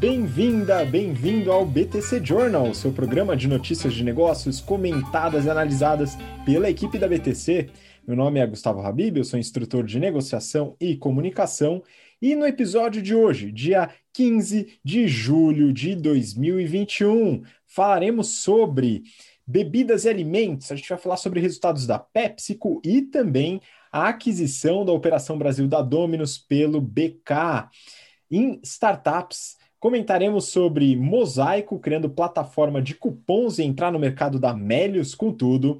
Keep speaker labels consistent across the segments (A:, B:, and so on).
A: Bem-vinda, bem-vindo ao BTC Journal, seu programa de notícias de negócios comentadas e analisadas pela equipe da BTC. Meu nome é Gustavo Habib, eu sou instrutor de negociação e comunicação. E no episódio de hoje, dia 15 de julho de 2021, falaremos sobre bebidas e alimentos. A gente vai falar sobre resultados da PepsiCo e também a aquisição da Operação Brasil da Dominus pelo BK. Em startups, comentaremos sobre Mosaico criando plataforma de cupons e entrar no mercado da Melius com tudo.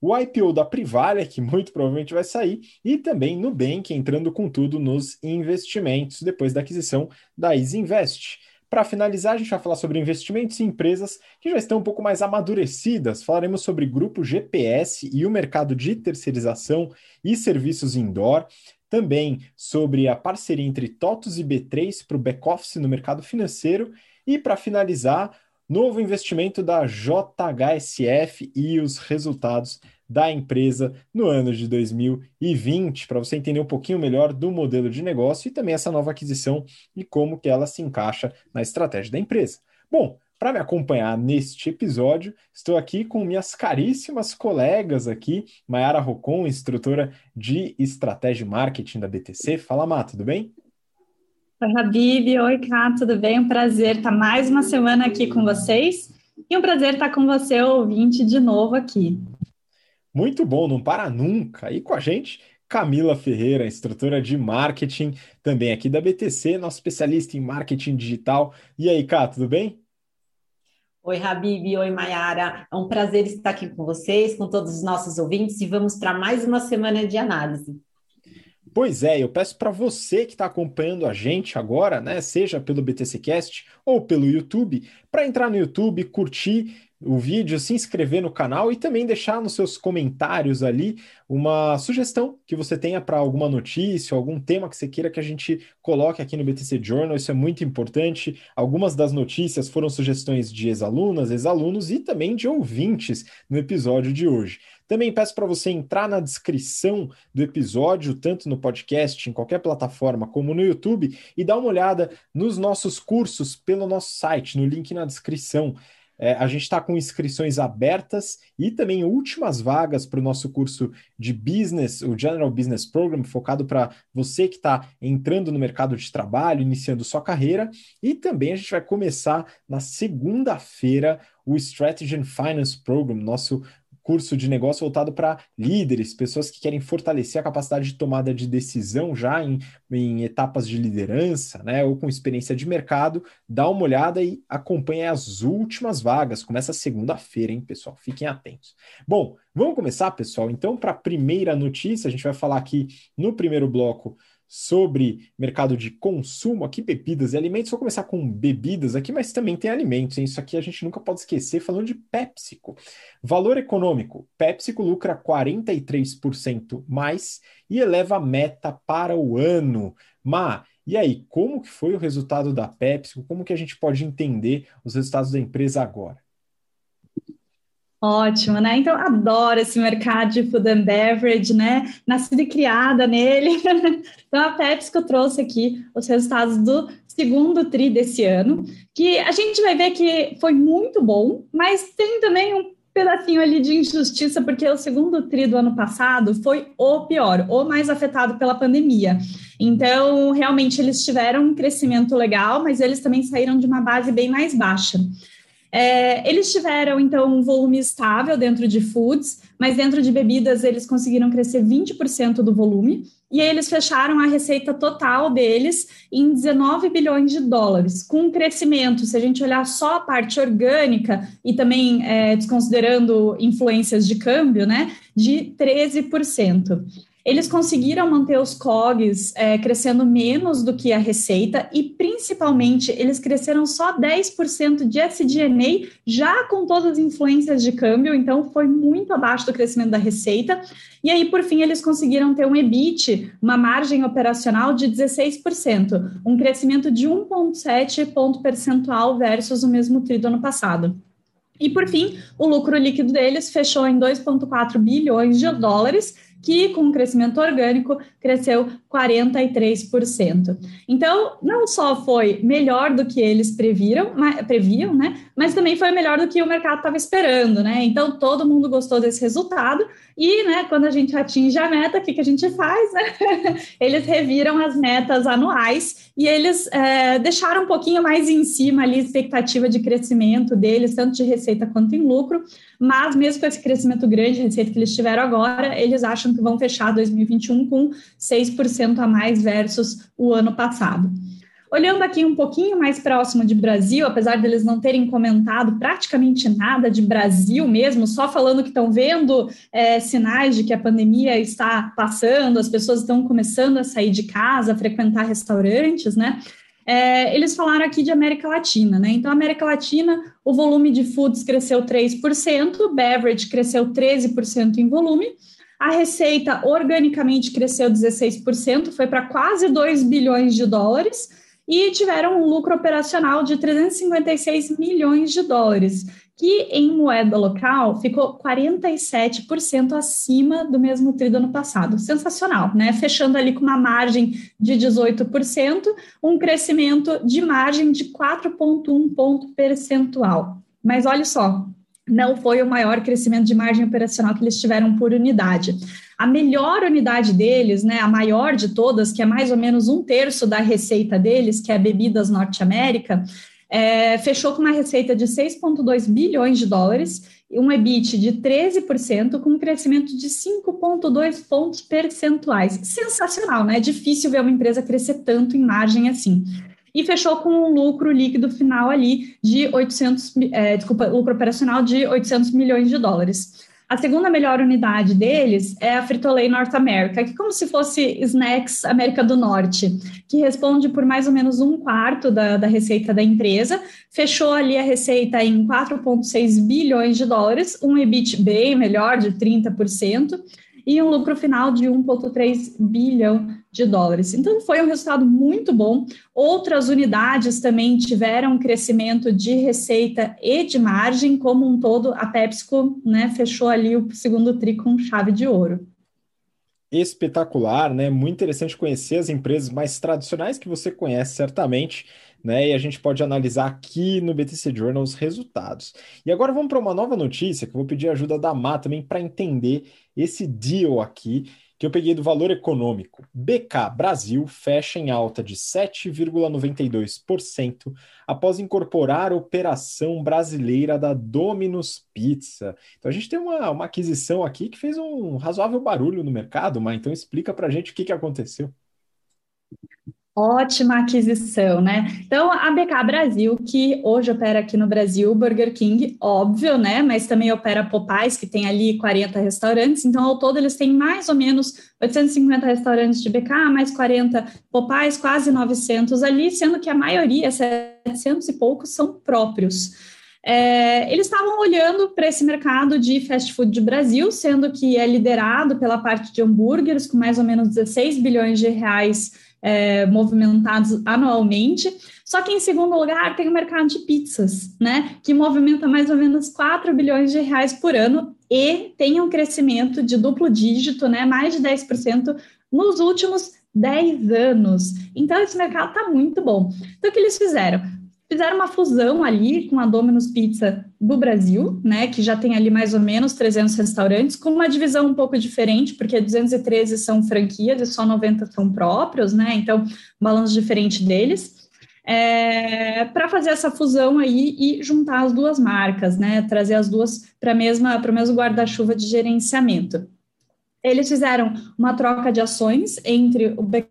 A: O IPO da Privalia, que muito provavelmente vai sair, e também Nubank entrando com tudo nos investimentos depois da aquisição da Easy Invest. Para finalizar, a gente vai falar sobre investimentos em empresas que já estão um pouco mais amadurecidas. Falaremos sobre grupo GPS e o mercado de terceirização e serviços indoor. Também sobre a parceria entre TOTUS e B3 para o back-office no mercado financeiro. E para finalizar, novo investimento da JHSF e os resultados da empresa no ano de 2020, para você entender um pouquinho melhor do modelo de negócio e também essa nova aquisição e como que ela se encaixa na estratégia da empresa. Bom, para me acompanhar neste episódio, estou aqui com minhas caríssimas colegas aqui, Mayara Rocon, instrutora de estratégia e marketing da BTC. Fala, Má, tudo bem?
B: Oi, Habib. Oi, Cá, tudo bem? Um prazer estar mais uma semana aqui com vocês e um prazer estar com você, ouvinte, de novo aqui.
A: Muito bom, não para nunca. E com a gente, Camila Ferreira, instrutora de marketing, também aqui da BTC, nosso especialista em marketing digital. E aí, Cá, tudo bem?
C: Oi, Habib, oi, Mayara. É um prazer estar aqui com vocês, com todos os nossos ouvintes, e vamos para mais uma semana de análise.
A: Pois é, eu peço para você que está acompanhando a gente agora, né, seja pelo BTCcast ou pelo YouTube, para entrar no YouTube, curtir o vídeo, se inscrever no canal e também deixar nos seus comentários ali uma sugestão que você tenha para alguma notícia, algum tema que você queira que a gente coloque aqui no BTC Journal. Isso é muito importante. Algumas das notícias foram sugestões de ex-alunas, ex-alunos e também de ouvintes no episódio de hoje. Também peço para você entrar na descrição do episódio, tanto no podcast, em qualquer plataforma, como no YouTube, e dar uma olhada nos nossos cursos pelo nosso site, no link na descrição. É, a gente está com inscrições abertas e também últimas vagas para o nosso curso de business, o General Business Program, focado para você que está entrando no mercado de trabalho, iniciando sua carreira. E também a gente vai começar na segunda-feira o Strategy and Finance Program, nosso curso de negócio voltado para líderes, pessoas que querem fortalecer a capacidade de tomada de decisão já em, em etapas de liderança, né, ou com experiência de mercado. Dá uma olhada e acompanhe as últimas vagas. Começa segunda-feira, hein, pessoal? Fiquem atentos. Bom, vamos começar, pessoal. Então, para a primeira notícia, a gente vai falar aqui no primeiro bloco sobre mercado de consumo aqui, bebidas e alimentos. Vou começar com bebidas aqui, mas também tem alimentos. Hein? Isso aqui a gente nunca pode esquecer, falando de PepsiCo. Valor econômico: PepsiCo lucra 43% mais e eleva a meta para o ano. Ma, e aí, como que foi o resultado da PepsiCo? Como que a gente pode entender os resultados da empresa agora?
B: Ótimo, né? Então, adoro esse mercado de food and beverage, né? Nascida e criada nele. então, a PepsiCo trouxe aqui os resultados do segundo TRI desse ano, que a gente vai ver que foi muito bom, mas tem também um pedacinho ali de injustiça, porque o segundo TRI do ano passado foi o pior, o mais afetado pela pandemia. Então, realmente, eles tiveram um crescimento legal, mas eles também saíram de uma base bem mais baixa. É, eles tiveram, então, um volume estável dentro de foods, mas dentro de bebidas eles conseguiram crescer 20% do volume, e eles fecharam a receita total deles em 19 bilhões de dólares, com um crescimento, se a gente olhar só a parte orgânica e também é, desconsiderando influências de câmbio, né, de 13% eles conseguiram manter os COGs é, crescendo menos do que a receita e, principalmente, eles cresceram só 10% de SG&A, já com todas as influências de câmbio, então foi muito abaixo do crescimento da receita. E aí, por fim, eles conseguiram ter um EBIT, uma margem operacional de 16%, um crescimento de 1,7 ponto percentual versus o mesmo tri do ano passado. E, por fim, o lucro líquido deles fechou em 2,4 bilhões de dólares, que com crescimento orgânico cresceu 43%. Então, não só foi melhor do que eles previram, mas, previam, né? Mas também foi melhor do que o mercado estava esperando, né? Então, todo mundo gostou desse resultado. E, né, quando a gente atinge a meta, o que, que a gente faz? Né? eles reviram as metas anuais e eles é, deixaram um pouquinho mais em cima ali a expectativa de crescimento deles, tanto de receita quanto em lucro. Mas, mesmo com esse crescimento grande de receita que eles tiveram agora, eles acham que vão fechar 2021 com 6% a mais versus o ano passado. Olhando aqui um pouquinho mais próximo de Brasil, apesar deles não terem comentado praticamente nada de Brasil mesmo, só falando que estão vendo é, sinais de que a pandemia está passando, as pessoas estão começando a sair de casa, a frequentar restaurantes, né? É, eles falaram aqui de América Latina, né? Então, América Latina, o volume de foods cresceu 3%, beverage cresceu 13% em volume, a receita organicamente cresceu 16%, foi para quase 2 bilhões de dólares, e tiveram um lucro operacional de 356 milhões de dólares, que em moeda local ficou 47% acima do mesmo tri do ano passado. Sensacional, né? Fechando ali com uma margem de 18%, um crescimento de margem de 4,1 ponto percentual. Mas olha só, não foi o maior crescimento de margem operacional que eles tiveram por unidade. A melhor unidade deles, né, a maior de todas, que é mais ou menos um terço da receita deles, que é Bebidas Norte América, é, fechou com uma receita de 6,2 bilhões de dólares um EBIT de 13%, com um crescimento de 5,2 pontos percentuais. Sensacional, né? É difícil ver uma empresa crescer tanto em margem assim e fechou com um lucro líquido final ali de 800, é, desculpa, lucro operacional de 800 milhões de dólares. A segunda melhor unidade deles é a Frito-Lay North America, que é como se fosse Snacks América do Norte, que responde por mais ou menos um quarto da, da receita da empresa, fechou ali a receita em 4,6 bilhões de dólares, um EBIT bem melhor, de 30%, e um lucro final de 1,3 bilhão de dólares. Então, foi um resultado muito bom. Outras unidades também tiveram crescimento de receita e de margem, como um todo, a PepsiCo né, fechou ali o segundo tri com chave de ouro
A: espetacular, né? Muito interessante conhecer as empresas mais tradicionais que você conhece certamente né? E a gente pode analisar aqui no BTC Journal os resultados. E agora vamos para uma nova notícia que eu vou pedir ajuda da Má também para entender esse deal aqui que eu peguei do valor econômico. BK Brasil fecha em alta de 7,92% após incorporar a operação brasileira da Domino's Pizza. Então a gente tem uma, uma aquisição aqui que fez um razoável barulho no mercado, mas então explica para a gente o que, que aconteceu.
B: Ótima aquisição, né? Então, a BK Brasil, que hoje opera aqui no Brasil, Burger King, óbvio, né? Mas também opera Popeyes, que tem ali 40 restaurantes. Então, ao todo, eles têm mais ou menos 850 restaurantes de BK, mais 40 Popeyes, quase 900 ali, sendo que a maioria, 700 e poucos, são próprios. É, eles estavam olhando para esse mercado de fast food de Brasil, sendo que é liderado pela parte de hambúrgueres, com mais ou menos 16 bilhões de reais é, movimentados anualmente. Só que em segundo lugar tem o mercado de pizzas, né? Que movimenta mais ou menos 4 bilhões de reais por ano e tem um crescimento de duplo dígito, né? Mais de 10% nos últimos 10 anos. Então, esse mercado está muito bom. Então, o que eles fizeram? Fizeram uma fusão ali com a Domino's Pizza do Brasil, né, que já tem ali mais ou menos 300 restaurantes, com uma divisão um pouco diferente, porque 213 são franquias e só 90 são próprios, né, então, balanço diferente deles. É, para fazer essa fusão aí e juntar as duas marcas, né, trazer as duas para mesma para o mesmo guarda-chuva de gerenciamento. Eles fizeram uma troca de ações entre o BK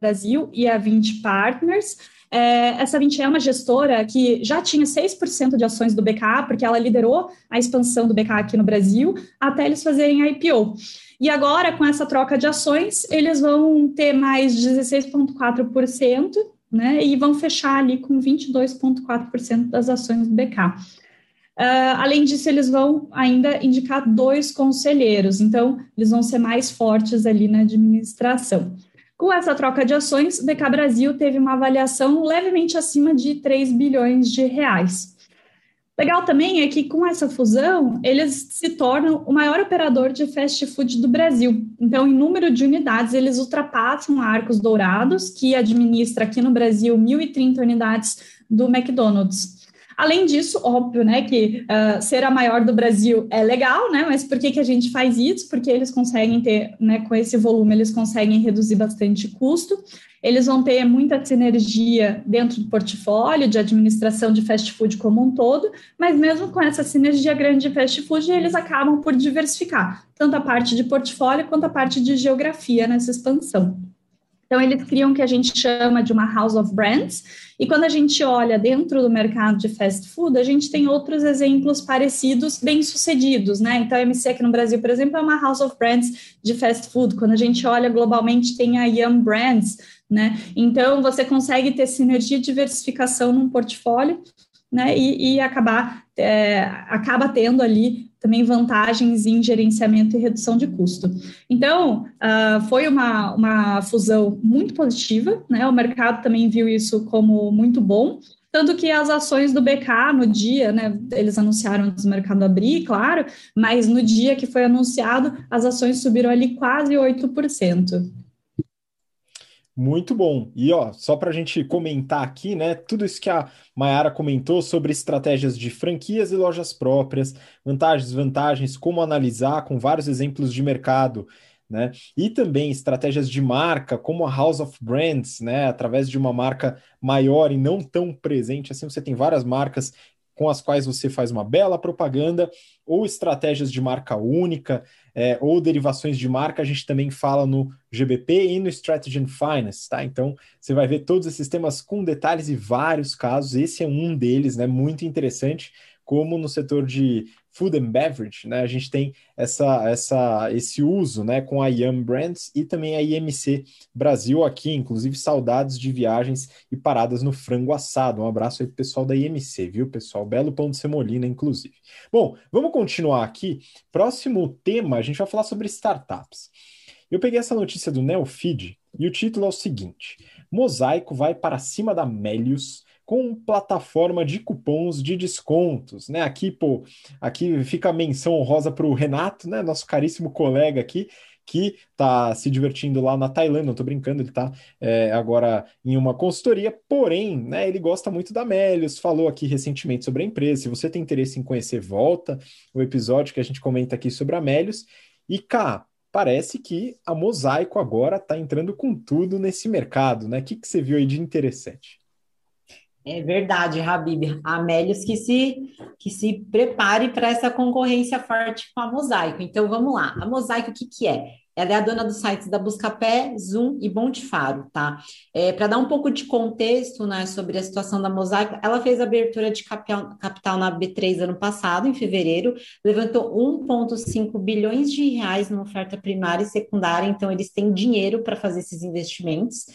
B: Brasil e a 20 Partners, é, essa 20 é uma gestora que já tinha 6% de ações do BK, porque ela liderou a expansão do BK aqui no Brasil, até eles fazerem a IPO. E agora, com essa troca de ações, eles vão ter mais 16,4%, né, e vão fechar ali com 22,4% das ações do BK. Uh, ah, além disso, eles vão ainda indicar dois conselheiros, então eles vão ser mais fortes ali na administração. Com essa troca de ações, o BK Brasil teve uma avaliação levemente acima de 3 bilhões de reais. Legal também é que com essa fusão, eles se tornam o maior operador de fast food do Brasil. Então, em número de unidades, eles ultrapassam a Arcos Dourados, que administra aqui no Brasil 1.030 unidades do McDonald's. Além disso, óbvio, né, que uh, ser a maior do Brasil é legal, né, mas por que, que a gente faz isso? Porque eles conseguem ter, né, com esse volume, eles conseguem reduzir bastante custo. Eles vão ter muita sinergia dentro do portfólio de administração de fast food como um todo, mas mesmo com essa sinergia grande de fast food, eles acabam por diversificar tanto a parte de portfólio quanto a parte de geografia nessa expansão. Então, eles criam o que a gente chama de uma house of brands, e quando a gente olha dentro do mercado de fast food, a gente tem outros exemplos parecidos, bem sucedidos, né? Então, a MC aqui no Brasil, por exemplo, é uma house of brands de fast food. Quando a gente olha globalmente, tem a Yum Brands, né? Então, você consegue ter sinergia e diversificação num portfólio, né? E, e acabar, é, acaba tendo ali também vantagens em gerenciamento e redução de custo. Então, uh, foi uma, uma fusão muito positiva, né? O mercado também viu isso como muito bom. Tanto que as ações do BK no dia, né, eles anunciaram antes do mercado abrir, claro, mas no dia que foi anunciado, as ações subiram ali quase 8%.
A: Muito bom. E ó, só para a gente comentar aqui, né? Tudo isso que a Mayara comentou sobre estratégias de franquias e lojas próprias, vantagens, desvantagens, como analisar com vários exemplos de mercado, né? E também estratégias de marca, como a House of Brands, né? Através de uma marca maior e não tão presente, assim você tem várias marcas com as quais você faz uma bela propaganda, ou estratégias de marca única, é, ou derivações de marca, a gente também fala no GBP e no Strategy and Finance, tá? Então, você vai ver todos esses temas com detalhes e vários casos, esse é um deles, né? Muito interessante, como no setor de food and beverage, né? A gente tem essa, essa, esse uso, né, com a Yum Brands e também a IMC Brasil aqui, inclusive saudades de viagens e paradas no frango assado. Um abraço aí pro pessoal da IMC, viu, pessoal? Belo pão de semolina, inclusive. Bom, vamos continuar aqui. Próximo tema, a gente vai falar sobre startups. Eu peguei essa notícia do Neofeed e o título é o seguinte: Mosaico vai para cima da Melius com plataforma de cupons de descontos, né? Aqui, pô, aqui fica a menção honrosa para o Renato, né? Nosso caríssimo colega aqui, que está se divertindo lá na Tailândia, não estou brincando, ele está é, agora em uma consultoria, porém, né, ele gosta muito da Melius, falou aqui recentemente sobre a empresa. Se você tem interesse em conhecer, volta o episódio que a gente comenta aqui sobre a Melius. E cá, parece que a Mosaico agora está entrando com tudo nesse mercado, né? O que, que você viu aí de interessante?
C: É verdade, Habib. Amélios que se, que se prepare para essa concorrência forte com a Mosaico. Então, vamos lá. A Mosaico, o que, que é? Ela é a dona dos sites da Buscapé, Zoom e Bontifaro, tá? É, para dar um pouco de contexto né, sobre a situação da Mosaico, ela fez abertura de capital, capital na B3 ano passado, em fevereiro, levantou 1,5 bilhões de reais numa oferta primária e secundária, então eles têm dinheiro para fazer esses investimentos.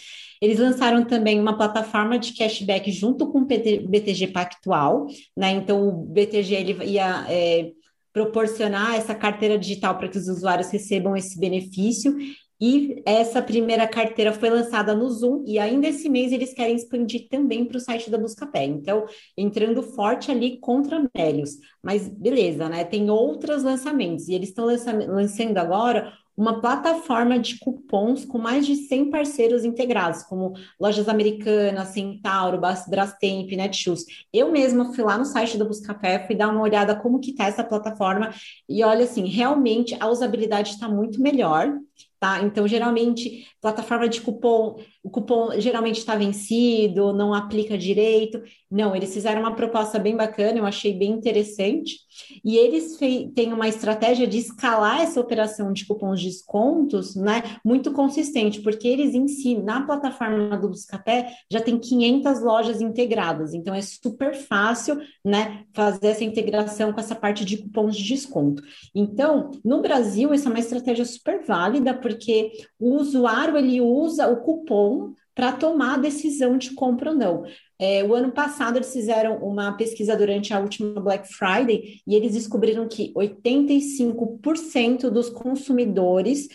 C: Eles lançaram também uma plataforma de cashback junto com o BTG Pactual, né? Então o BTG ele ia é, proporcionar essa carteira digital para que os usuários recebam esse benefício. E essa primeira carteira foi lançada no Zoom, e ainda esse mês eles querem expandir também para o site da Buscapé. Então, entrando forte ali contra Melios. Mas beleza, né? Tem outros lançamentos, e eles estão lançando agora uma plataforma de cupons com mais de 100 parceiros integrados, como Lojas Americanas, Centauro, Brastemp, Netshoes. Eu mesma fui lá no site do Buscapé, fui dar uma olhada como que está essa plataforma, e olha assim, realmente a usabilidade está muito melhor, tá? Então, geralmente, plataforma de cupom, o cupom geralmente está vencido, não aplica direito. Não, eles fizeram uma proposta bem bacana, eu achei bem interessante. E eles têm uma estratégia de escalar essa operação de cupons de descontos, né, muito consistente, porque eles em si, na plataforma do Buscapé, já tem 500 lojas integradas. Então, é super fácil, né, fazer essa integração com essa parte de cupons de desconto. Então, no Brasil, essa é uma estratégia super válida, porque o usuário ele usa o cupom para tomar a decisão de compra ou não. É, o ano passado eles fizeram uma pesquisa durante a última Black Friday e eles descobriram que 85% dos consumidores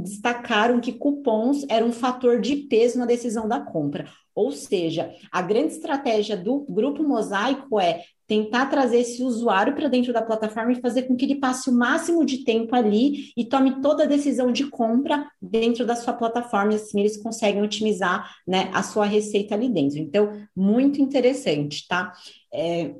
C: destacaram que cupons eram um fator de peso na decisão da compra. Ou seja, a grande estratégia do grupo Mosaico é tentar trazer esse usuário para dentro da plataforma e fazer com que ele passe o máximo de tempo ali e tome toda a decisão de compra dentro da sua plataforma, assim eles conseguem otimizar né, a sua receita ali dentro. Então, muito interessante, tá? É,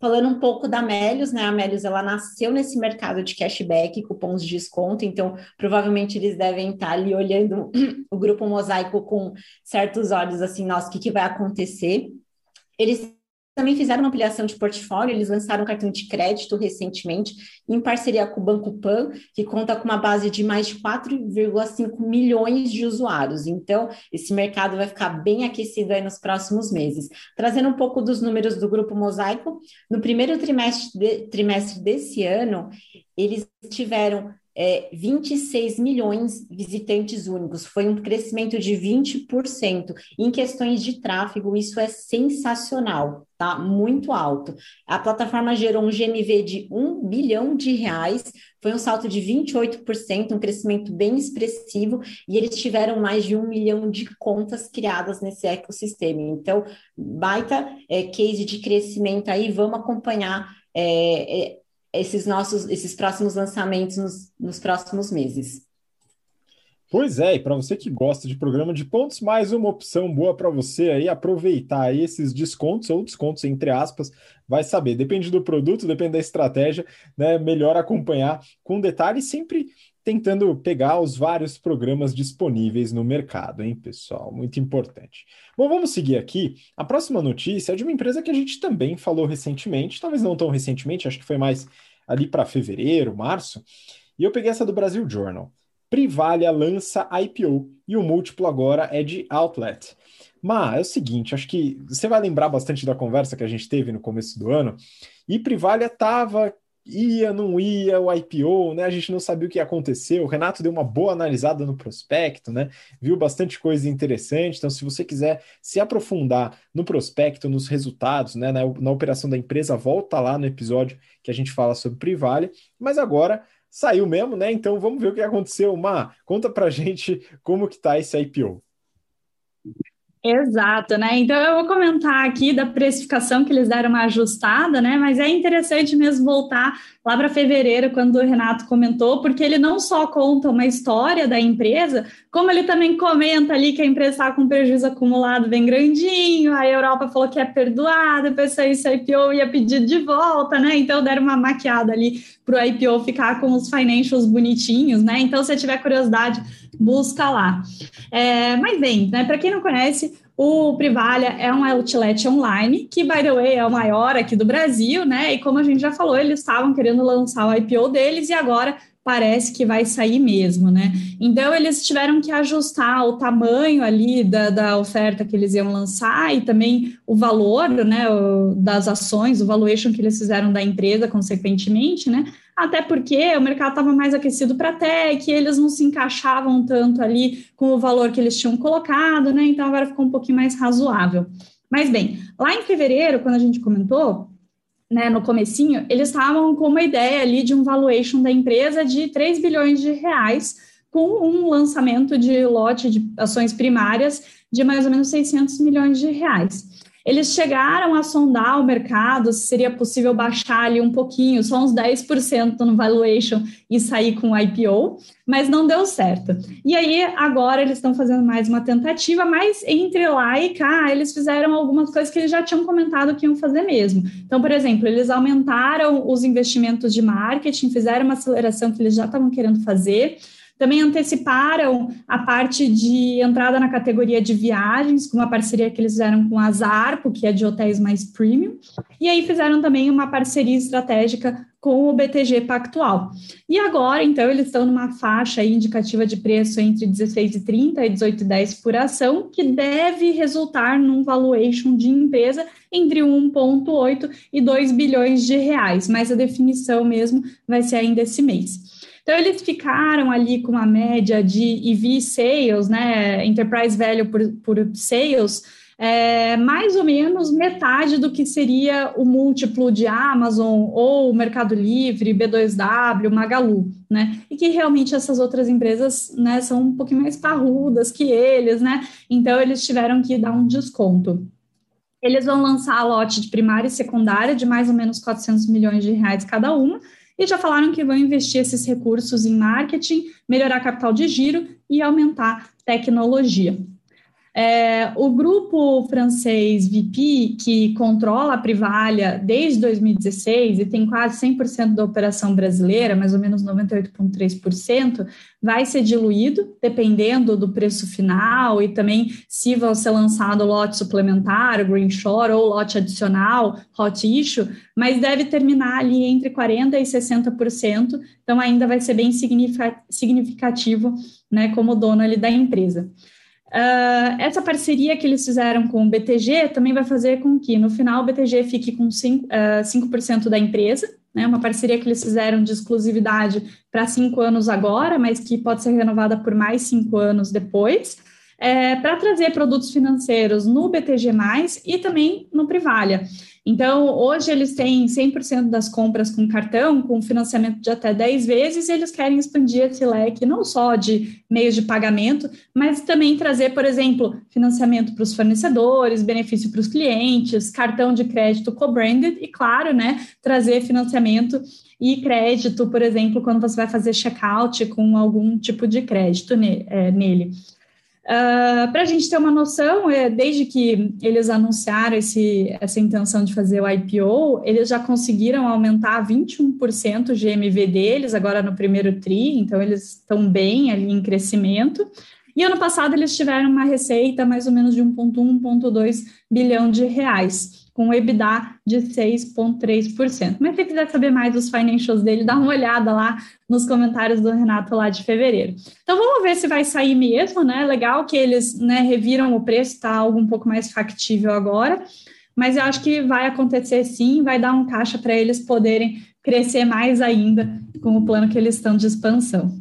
C: Falando um pouco da Melios, né? A Melios ela nasceu nesse mercado de cashback, cupons de desconto, então provavelmente eles devem estar ali olhando o grupo Mosaico com certos olhos assim, nossa, o que, que vai acontecer? Eles também fizeram uma ampliação de portfólio, eles lançaram um cartão de crédito recentemente, em parceria com o Banco Pan, que conta com uma base de mais de 4,5 milhões de usuários. Então, esse mercado vai ficar bem aquecido aí nos próximos meses. Trazendo um pouco dos números do Grupo Mosaico, no primeiro trimestre, de, trimestre desse ano, eles tiveram é, 26 milhões de visitantes únicos, foi um crescimento de 20%. Em questões de tráfego, isso é sensacional, tá? Muito alto. A plataforma gerou um GMV de 1 bilhão de reais, foi um salto de 28%, um crescimento bem expressivo, e eles tiveram mais de um milhão de contas criadas nesse ecossistema. Então, baita é, case de crescimento aí, vamos acompanhar. É, é esses nossos, esses próximos lançamentos nos, nos próximos meses.
A: Pois é, e para você que gosta de programa de pontos, mais uma opção boa para você aí aproveitar aí esses descontos ou descontos entre aspas, vai saber, depende do produto, depende da estratégia, né? Melhor acompanhar com detalhe, sempre tentando pegar os vários programas disponíveis no mercado, hein, pessoal? Muito importante. Bom, vamos seguir aqui. A próxima notícia é de uma empresa que a gente também falou recentemente, talvez não tão recentemente, acho que foi mais ali para fevereiro, março. E eu peguei essa do Brasil Journal. Privalia lança IPO e o múltiplo agora é de outlet. Mas é o seguinte, acho que você vai lembrar bastante da conversa que a gente teve no começo do ano. E Privalia estava ia, não ia, o IPO, né? A gente não sabia o que ia acontecer. O Renato deu uma boa analisada no prospecto, né? Viu bastante coisa interessante. Então, se você quiser se aprofundar no prospecto, nos resultados, né? Na, na operação da empresa, volta lá no episódio que a gente fala sobre Privale. Mas agora saiu mesmo, né? Então vamos ver o que aconteceu. Má, conta pra gente como que tá esse IPO.
B: Exato, né? Então eu vou comentar aqui da precificação que eles deram uma ajustada, né? Mas é interessante mesmo voltar lá para fevereiro, quando o Renato comentou, porque ele não só conta uma história da empresa, como ele também comenta ali que a empresa está com prejuízo acumulado bem grandinho, a Europa falou que é perdoada, depois esse IPO ia pedir de volta, né? Então deram uma maquiada ali para o IPO ficar com os financials bonitinhos, né? Então, se tiver curiosidade, busca lá. É, mas bem, né? Para quem não conhece, o Privalha é um outlet online, que, by the way, é o maior aqui do Brasil, né? E como a gente já falou, eles estavam querendo lançar o IPO deles e agora parece que vai sair mesmo, né? Então eles tiveram que ajustar o tamanho ali da, da oferta que eles iam lançar e também o valor, né, o, das ações, o valuation que eles fizeram da empresa, consequentemente, né? Até porque o mercado estava mais aquecido para tech, eles não se encaixavam tanto ali com o valor que eles tinham colocado, né? Então agora ficou um pouquinho mais razoável. Mas bem, lá em fevereiro, quando a gente comentou, né, no comecinho, eles estavam com uma ideia ali de um valuation da empresa de 3 bilhões de reais, com um lançamento de lote de ações primárias de mais ou menos 600 milhões de reais. Eles chegaram a sondar o mercado se seria possível baixar ali um pouquinho, só uns 10% no valuation e sair com o IPO, mas não deu certo. E aí, agora eles estão fazendo mais uma tentativa, mas entre lá e cá, eles fizeram algumas coisas que eles já tinham comentado que iam fazer mesmo. Então, por exemplo, eles aumentaram os investimentos de marketing, fizeram uma aceleração que eles já estavam querendo fazer. Também anteciparam a parte de entrada na categoria de viagens, com uma parceria que eles fizeram com a Zarpo, que é de hotéis mais premium, e aí fizeram também uma parceria estratégica com o BTG Pactual. E agora, então, eles estão numa faixa indicativa de preço entre 16,30 e 18,10 por ação, que deve resultar num valuation de empresa entre 1,8 e 2 bilhões de reais, mas a definição mesmo vai ser ainda esse mês. Então, eles ficaram ali com uma média de EV sales, né, enterprise value por, por sales, é, mais ou menos metade do que seria o múltiplo de Amazon ou Mercado Livre, B2W, Magalu, né? E que realmente essas outras empresas, né, são um pouquinho mais parrudas que eles, né? Então eles tiveram que dar um desconto. Eles vão lançar a lote de primária e secundária de mais ou menos 400 milhões de reais cada uma, e já falaram que vão investir esses recursos em marketing, melhorar capital de giro e aumentar tecnologia. É, o grupo francês VP, que controla a Privalha desde 2016 e tem quase 100% da operação brasileira, mais ou menos 98,3%, vai ser diluído, dependendo do preço final e também se vai ser lançado lote suplementar, Green Shore, ou lote adicional, Hot Issue, mas deve terminar ali entre 40% e 60%, então ainda vai ser bem significativo né, como dono ali da empresa. Uh, essa parceria que eles fizeram com o BTG também vai fazer com que, no final, o BTG fique com 5%, uh, 5 da empresa, né, uma parceria que eles fizeram de exclusividade para cinco anos agora, mas que pode ser renovada por mais cinco anos depois, é, para trazer produtos financeiros no BTG+, e também no Privalha. Então, hoje eles têm 100% das compras com cartão, com financiamento de até 10 vezes, e eles querem expandir esse leque não só de meios de pagamento, mas também trazer, por exemplo, financiamento para os fornecedores, benefício para os clientes, cartão de crédito co-branded e, claro, né, trazer financiamento e crédito, por exemplo, quando você vai fazer checkout com algum tipo de crédito é, nele. Uh, ah, Para a gente ter uma noção, é, desde que eles anunciaram esse, essa intenção de fazer o IPO, eles já conseguiram aumentar 21% o GMV deles agora no primeiro TRI, então eles estão bem ali em crescimento. E ano passado eles tiveram uma receita mais ou menos de 1,1, 1,2 bilhão de reais com EBITDA de 6,3%. Mas se quiser saber mais dos financials dele, dá uma olhada lá nos comentários do Renato lá de fevereiro. Então vamos ver se vai sair mesmo, né? Legal que eles né, reviram o preço, está algo um pouco mais factível agora, mas eu acho que vai acontecer sim, vai dar um caixa para eles poderem crescer mais ainda com o plano que eles estão de expansão.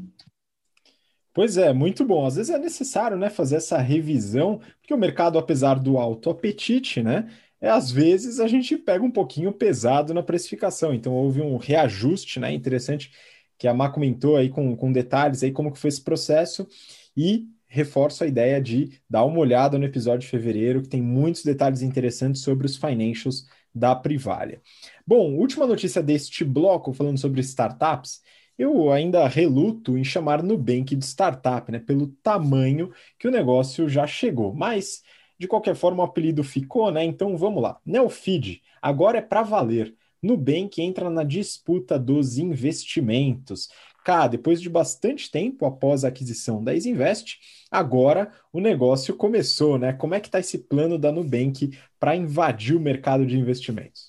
A: Pois é, muito bom. Às vezes é necessário, né, fazer essa revisão, porque o mercado, apesar do alto apetite, né, é, às vezes a gente pega um pouquinho pesado na precificação. Então houve um reajuste, né? Interessante que a Má comentou aí com, com detalhes aí como que foi esse processo e reforço a ideia de dar uma olhada no episódio de fevereiro, que tem muitos detalhes interessantes sobre os financials da Privalha. Bom, última notícia deste bloco falando sobre startups. Eu ainda reluto em chamar Nubank de startup, né? Pelo tamanho que o negócio já chegou. Mas de qualquer forma, o apelido ficou, né? Então vamos lá. Neofeed, agora é para valer. Nubank entra na disputa dos investimentos. Cá, depois de bastante tempo após a aquisição da Isinvest, agora o negócio começou, né? Como é que está esse plano da Nubank para invadir o mercado de investimentos?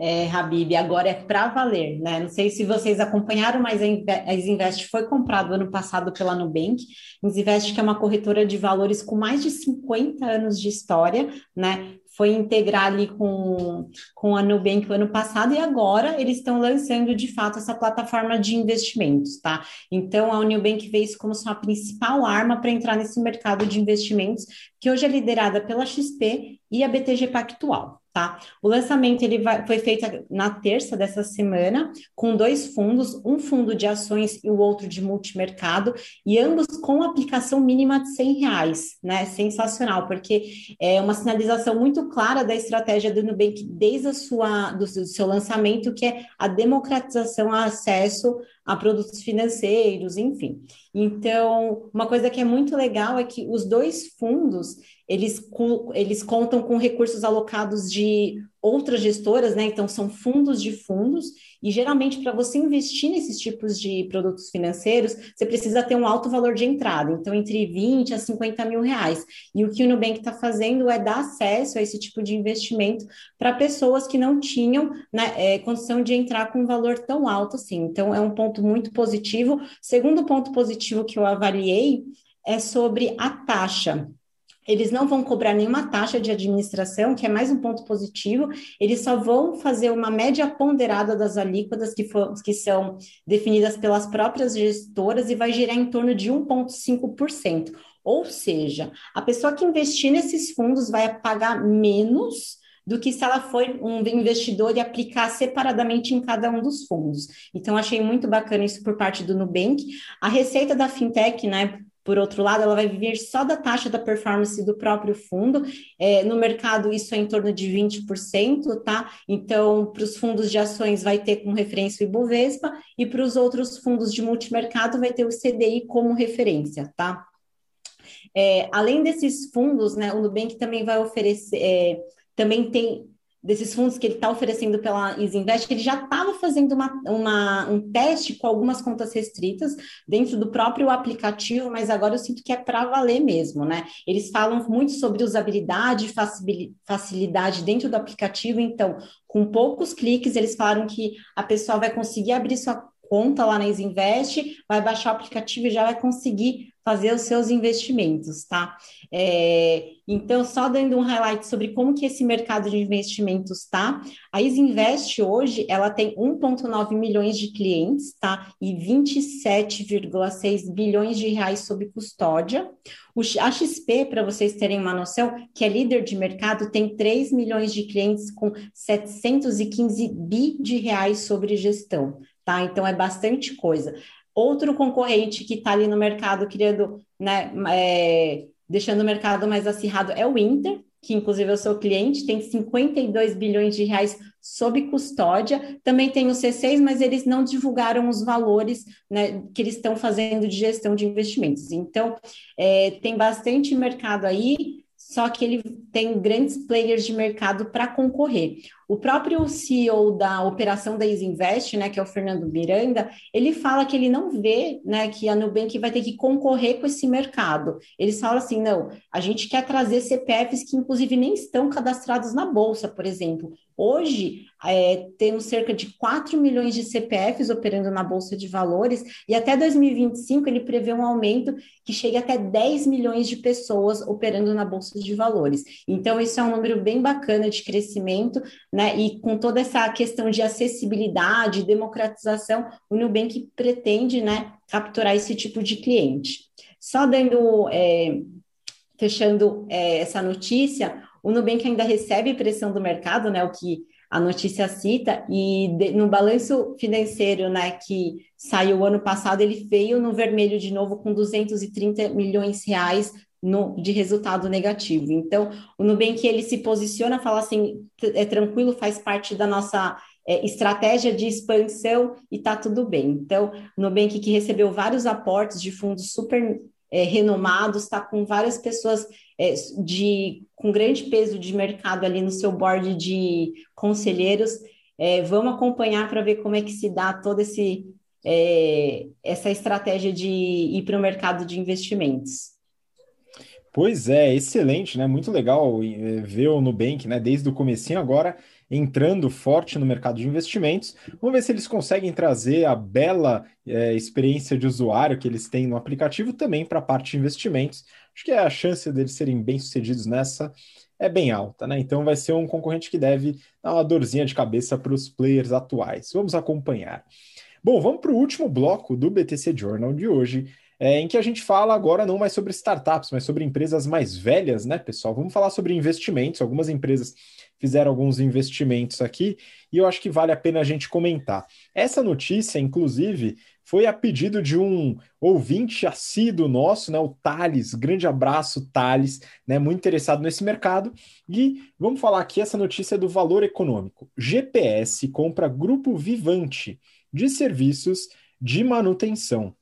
C: É, Habib, agora é para valer, né? Não sei se vocês acompanharam, mas a Isinvest foi comprado ano passado pela Nubank. Isinvest, que é uma corretora de valores com mais de 50 anos de história, né? Foi integrar ali com, com a Nubank no ano passado e agora eles estão lançando de fato essa plataforma de investimentos, tá? Então a Nubank vê isso como sua principal arma para entrar nesse mercado de investimentos, que hoje é liderada pela XP e a BTG Pactual. Tá? O lançamento ele vai, foi feito na terça dessa semana, com dois fundos, um fundo de ações e o outro de multimercado, e ambos com aplicação mínima de 100 reais, né? Sensacional, porque é uma sinalização muito clara da estratégia do Nubank desde a sua, do, seu lançamento, que é a democratização a acesso a produtos financeiros, enfim. Então, uma coisa que é muito legal é que os dois fundos, eles, eles contam com recursos alocados de outras gestoras, né? Então, são fundos de fundos, e geralmente, para você investir nesses tipos de produtos financeiros, você precisa ter um alto valor de entrada, então, entre 20 a 50 mil reais. E o que o Nubank está fazendo é dar acesso a esse tipo de investimento para pessoas que não tinham né, é, condição de entrar com um valor tão alto assim. Então, é um ponto muito positivo. Segundo ponto positivo que eu avaliei é sobre a taxa eles não vão cobrar nenhuma taxa de administração, que é mais um ponto positivo, eles só vão fazer uma média ponderada das alíquotas que, for, que são definidas pelas próprias gestoras e vai girar em torno de 1,5%. Ou seja, a pessoa que investir nesses fundos vai pagar menos do que se ela for um investidor e aplicar separadamente em cada um dos fundos. Então, achei muito bacana isso por parte do Nubank. A receita da fintech, né, por outro lado, ela vai viver só da taxa da performance do próprio fundo. É, no mercado, isso é em torno de 20%, tá? Então, para os fundos de ações, vai ter como referência o Ibovespa, e para os outros fundos de multimercado, vai ter o CDI como referência, tá? É, além desses fundos, né, o Nubank também vai oferecer, é, também tem desses fundos que ele está oferecendo pela Isinvest, ele já estava fazendo uma, uma, um teste com algumas contas restritas dentro do próprio aplicativo, mas agora eu sinto que é para valer mesmo, né? Eles falam muito sobre usabilidade, facilidade dentro do aplicativo, então, com poucos cliques, eles falaram que a pessoa vai conseguir abrir sua conta lá na Isinvest, vai baixar o aplicativo e já vai conseguir fazer os seus investimentos, tá? É, então, só dando um highlight sobre como que esse mercado de investimentos tá, a Isinvest hoje, ela tem 1,9 milhões de clientes, tá? E 27,6 bilhões de reais sob custódia. O, a XP, para vocês terem uma noção, que é líder de mercado, tem 3 milhões de clientes com 715 bi de reais sobre gestão, tá? Então, é bastante coisa. Outro concorrente que está ali no mercado querendo, né, é, deixando o mercado mais acirrado é o Inter, que inclusive eu sou cliente, tem 52 bilhões de reais sob custódia. Também tem o C6, mas eles não divulgaram os valores né, que eles estão fazendo de gestão de investimentos. Então, é, tem bastante mercado aí só que ele tem grandes players de mercado para concorrer. O próprio CEO da operação da Isinvest, né, que é o Fernando Miranda, ele fala que ele não vê, né, que a Nubank vai ter que concorrer com esse mercado. Eles falam assim, não, a gente quer trazer CPFs que inclusive nem estão cadastrados na bolsa, por exemplo. Hoje, é, temos cerca de 4 milhões de CPFs operando na Bolsa de Valores, e até 2025 ele prevê um aumento que chegue até 10 milhões de pessoas operando na Bolsa de Valores. Então, isso é um número bem bacana de crescimento, né? E com toda essa questão de acessibilidade, democratização, o Nubank pretende, né, capturar esse tipo de cliente. Só dando. É, fechando é, essa notícia, o Nubank ainda recebe pressão do mercado, né, o que a notícia cita, e de, no balanço financeiro né, que saiu ano passado, ele veio no vermelho de novo com 230 milhões de reais no, de resultado negativo. Então, o Nubank ele se posiciona, fala assim, é tranquilo, faz parte da nossa é, estratégia de expansão e tá tudo bem. Então, o Nubank que recebeu vários aportes de fundos super é, renomados, está com várias pessoas é, de com grande peso de mercado ali no seu board de conselheiros. É, vamos acompanhar para ver como é que se dá toda é, essa estratégia de ir para o mercado de investimentos.
A: Pois é, excelente, né? Muito legal é, ver o Nubank, né? Desde o comecinho agora entrando forte no mercado de investimentos. Vamos ver se eles conseguem trazer a bela é, experiência de usuário que eles têm no aplicativo também para a parte de investimentos. Acho que a chance deles serem bem-sucedidos nessa é bem alta, né? Então vai ser um concorrente que deve dar uma dorzinha de cabeça para os players atuais. Vamos acompanhar. Bom, vamos para o último bloco do BTC Journal de hoje, é, em que a gente fala agora não mais sobre startups, mas sobre empresas mais velhas, né, pessoal? Vamos falar sobre investimentos. Algumas empresas fizeram alguns investimentos aqui e eu acho que vale a pena a gente comentar. Essa notícia, inclusive, foi a pedido de um ouvinte assíduo nosso, né, o Thales. Grande abraço, Thales, né, muito interessado nesse mercado. E vamos falar aqui essa notícia do valor econômico. GPS compra Grupo Vivante de serviços de manutenção.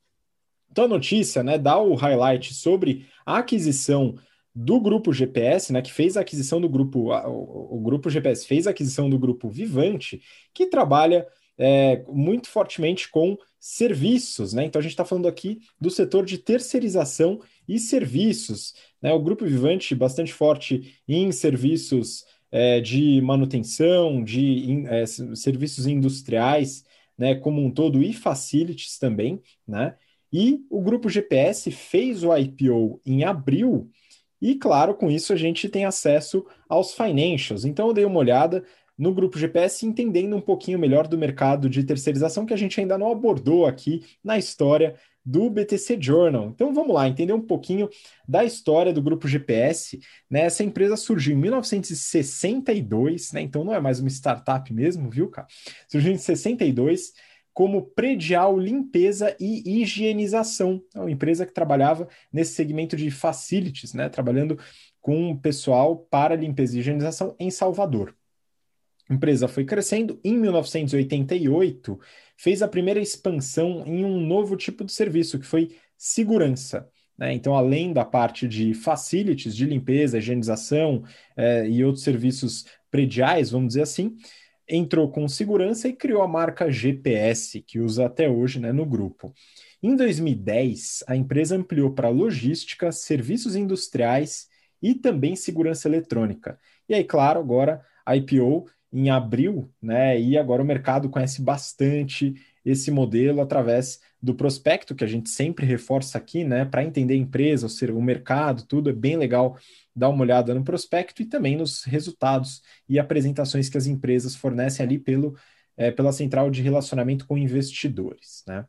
A: Então a notícia, né, dá o highlight sobre a aquisição do grupo GPS, né, que fez a aquisição do grupo, o, o grupo GPS fez a aquisição do grupo Vivante, que trabalha é, muito fortemente com serviços, né? Então a gente está falando aqui do setor de terceirização e serviços, né? O grupo Vivante bastante forte em serviços é, de manutenção, de in, é, serviços industriais, né? Como um todo e facilities também, né? E o grupo GPS fez o IPO em abril e, claro, com isso a gente tem acesso aos financials. Então eu dei uma olhada no grupo GPS, entendendo um pouquinho melhor do mercado de terceirização que a gente ainda não abordou aqui na história do BTC Journal. Então vamos lá, entender um pouquinho da história do grupo GPS. Né? Essa empresa surgiu em 1962, né? então não é mais uma startup mesmo, viu, cara? Surgiu em 62 como predial, limpeza e higienização. É uma empresa que trabalhava nesse segmento de facilities, né? Trabalhando com pessoal para limpeza e higienização em Salvador. A empresa foi crescendo. Em 1988, fez a primeira expansão em um novo tipo de serviço, que foi segurança. Né? Então, além da parte de facilities, de limpeza, higienização eh, e outros serviços prediais, vamos dizer assim, entrou com segurança e criou a marca GPS, que usa até hoje né, no grupo. Em 2010, a empresa ampliou para logística, serviços industriais e também segurança eletrônica. E aí, claro, agora a IPO em abril, né? E agora o mercado conhece bastante esse modelo através do prospecto, que a gente sempre reforça aqui, né? Para entender a empresa, o mercado, tudo é bem legal dar uma olhada no prospecto e também nos resultados e apresentações que as empresas fornecem ali pelo, é, pela central de relacionamento com investidores. Né?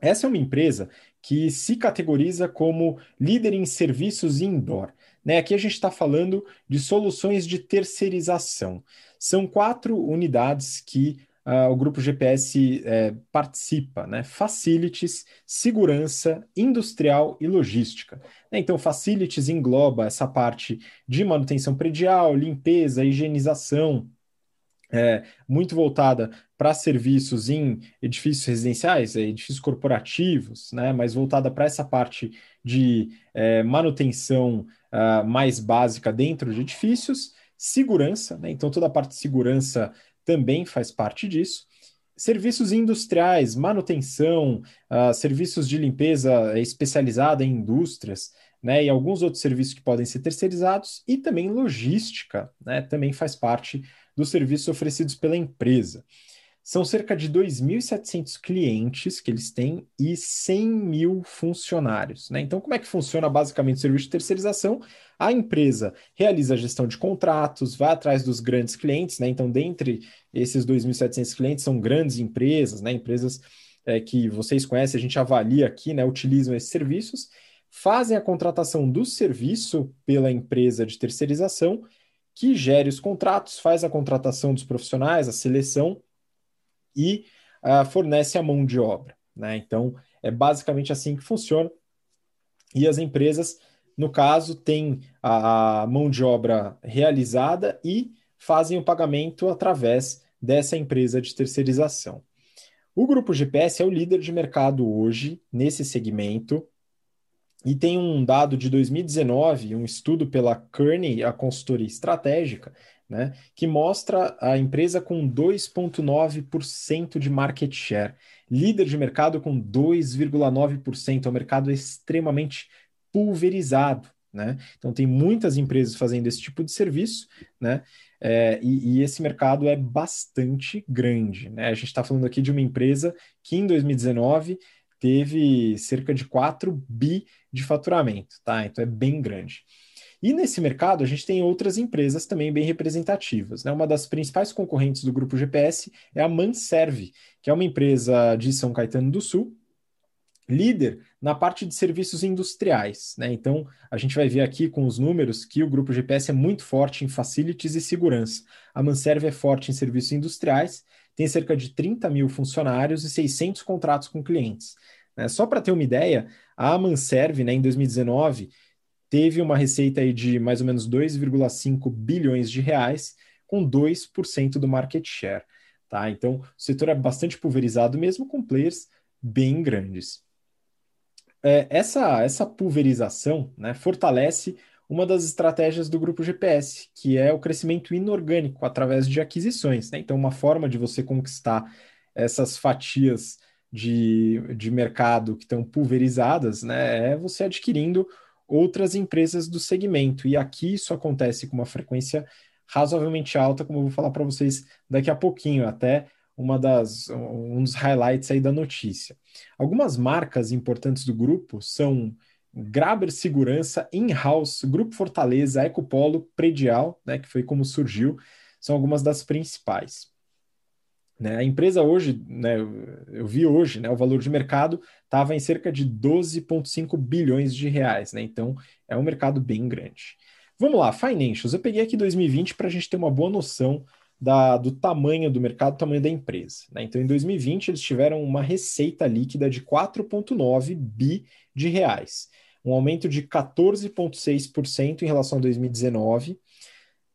A: Essa é uma empresa que se categoriza como líder em serviços indoor. Né? Aqui a gente está falando de soluções de terceirização. São quatro unidades que uh, o grupo GPS é, participa, né? Facilities, segurança, industrial e logística. Né? Então, facilities engloba essa parte de manutenção predial, limpeza, higienização, é, muito voltada para serviços em edifícios residenciais, é, edifícios corporativos, né, mas voltada para essa parte de é, manutenção uh, mais básica dentro de edifícios, segurança, né, então toda a parte de segurança também faz parte disso. Serviços industriais, manutenção, uh, serviços de limpeza especializada em indústrias, né, e alguns outros serviços que podem ser terceirizados, e também logística, né, também faz parte dos serviços oferecidos pela empresa. São cerca de 2.700 clientes que eles têm e 100 mil funcionários. Né? Então, como é que funciona basicamente o serviço de terceirização? A empresa realiza a gestão de contratos, vai atrás dos grandes clientes. Né? Então, dentre esses 2.700 clientes, são grandes empresas, né? empresas é, que vocês conhecem, a gente avalia aqui, né? utilizam esses serviços, fazem a contratação do serviço pela empresa de terceirização, que gere os contratos, faz a contratação dos profissionais, a seleção e uh, fornece a mão de obra. Né? Então, é basicamente assim que funciona. E as empresas, no caso, têm a, a mão de obra realizada e fazem o pagamento através dessa empresa de terceirização. O grupo GPS é o líder de mercado hoje nesse segmento e tem um dado de 2019, um estudo pela Kearney, a consultoria estratégica, né, que mostra a empresa com 2,9% de market share, líder de mercado com 2,9%, é um mercado extremamente pulverizado. Né? Então, tem muitas empresas fazendo esse tipo de serviço, né? É, e, e, esse mercado é bastante grande. Né? A gente está falando aqui de uma empresa que em 2019 teve cerca de 4 bi de faturamento, tá? Então é bem grande. E nesse mercado, a gente tem outras empresas também bem representativas. Né? Uma das principais concorrentes do grupo GPS é a Manserve, que é uma empresa de São Caetano do Sul, líder na parte de serviços industriais. Né? Então, a gente vai ver aqui com os números que o grupo GPS é muito forte em facilities e segurança. A Manserve é forte em serviços industriais, tem cerca de 30 mil funcionários e 600 contratos com clientes. Né? Só para ter uma ideia, a Manserve, né, em 2019, teve uma receita aí de mais ou menos 2,5 bilhões de reais, com 2% do market share. Tá? Então, o setor é bastante pulverizado mesmo, com players bem grandes. É, essa, essa pulverização né, fortalece uma das estratégias do grupo GPS, que é o crescimento inorgânico através de aquisições. Né? Então, uma forma de você conquistar essas fatias de, de mercado que estão pulverizadas né, é você adquirindo outras empresas do segmento. E aqui isso acontece com uma frequência razoavelmente alta, como eu vou falar para vocês daqui a pouquinho, até uma das um dos highlights aí da notícia. Algumas marcas importantes do grupo são Graber Segurança, In-House, Grupo Fortaleza, Ecopolo, Predial, né, que foi como surgiu, são algumas das principais. Né? A empresa hoje, né, eu vi hoje, né, o valor de mercado estava em cerca de 12,5 bilhões de reais. Né? Então, é um mercado bem grande. Vamos lá, financials. Eu peguei aqui 2020 para a gente ter uma boa noção da, do tamanho do mercado, do tamanho da empresa. Né? Então, em 2020, eles tiveram uma receita líquida de 4,9 bi de reais, um aumento de 14,6% em relação a 2019.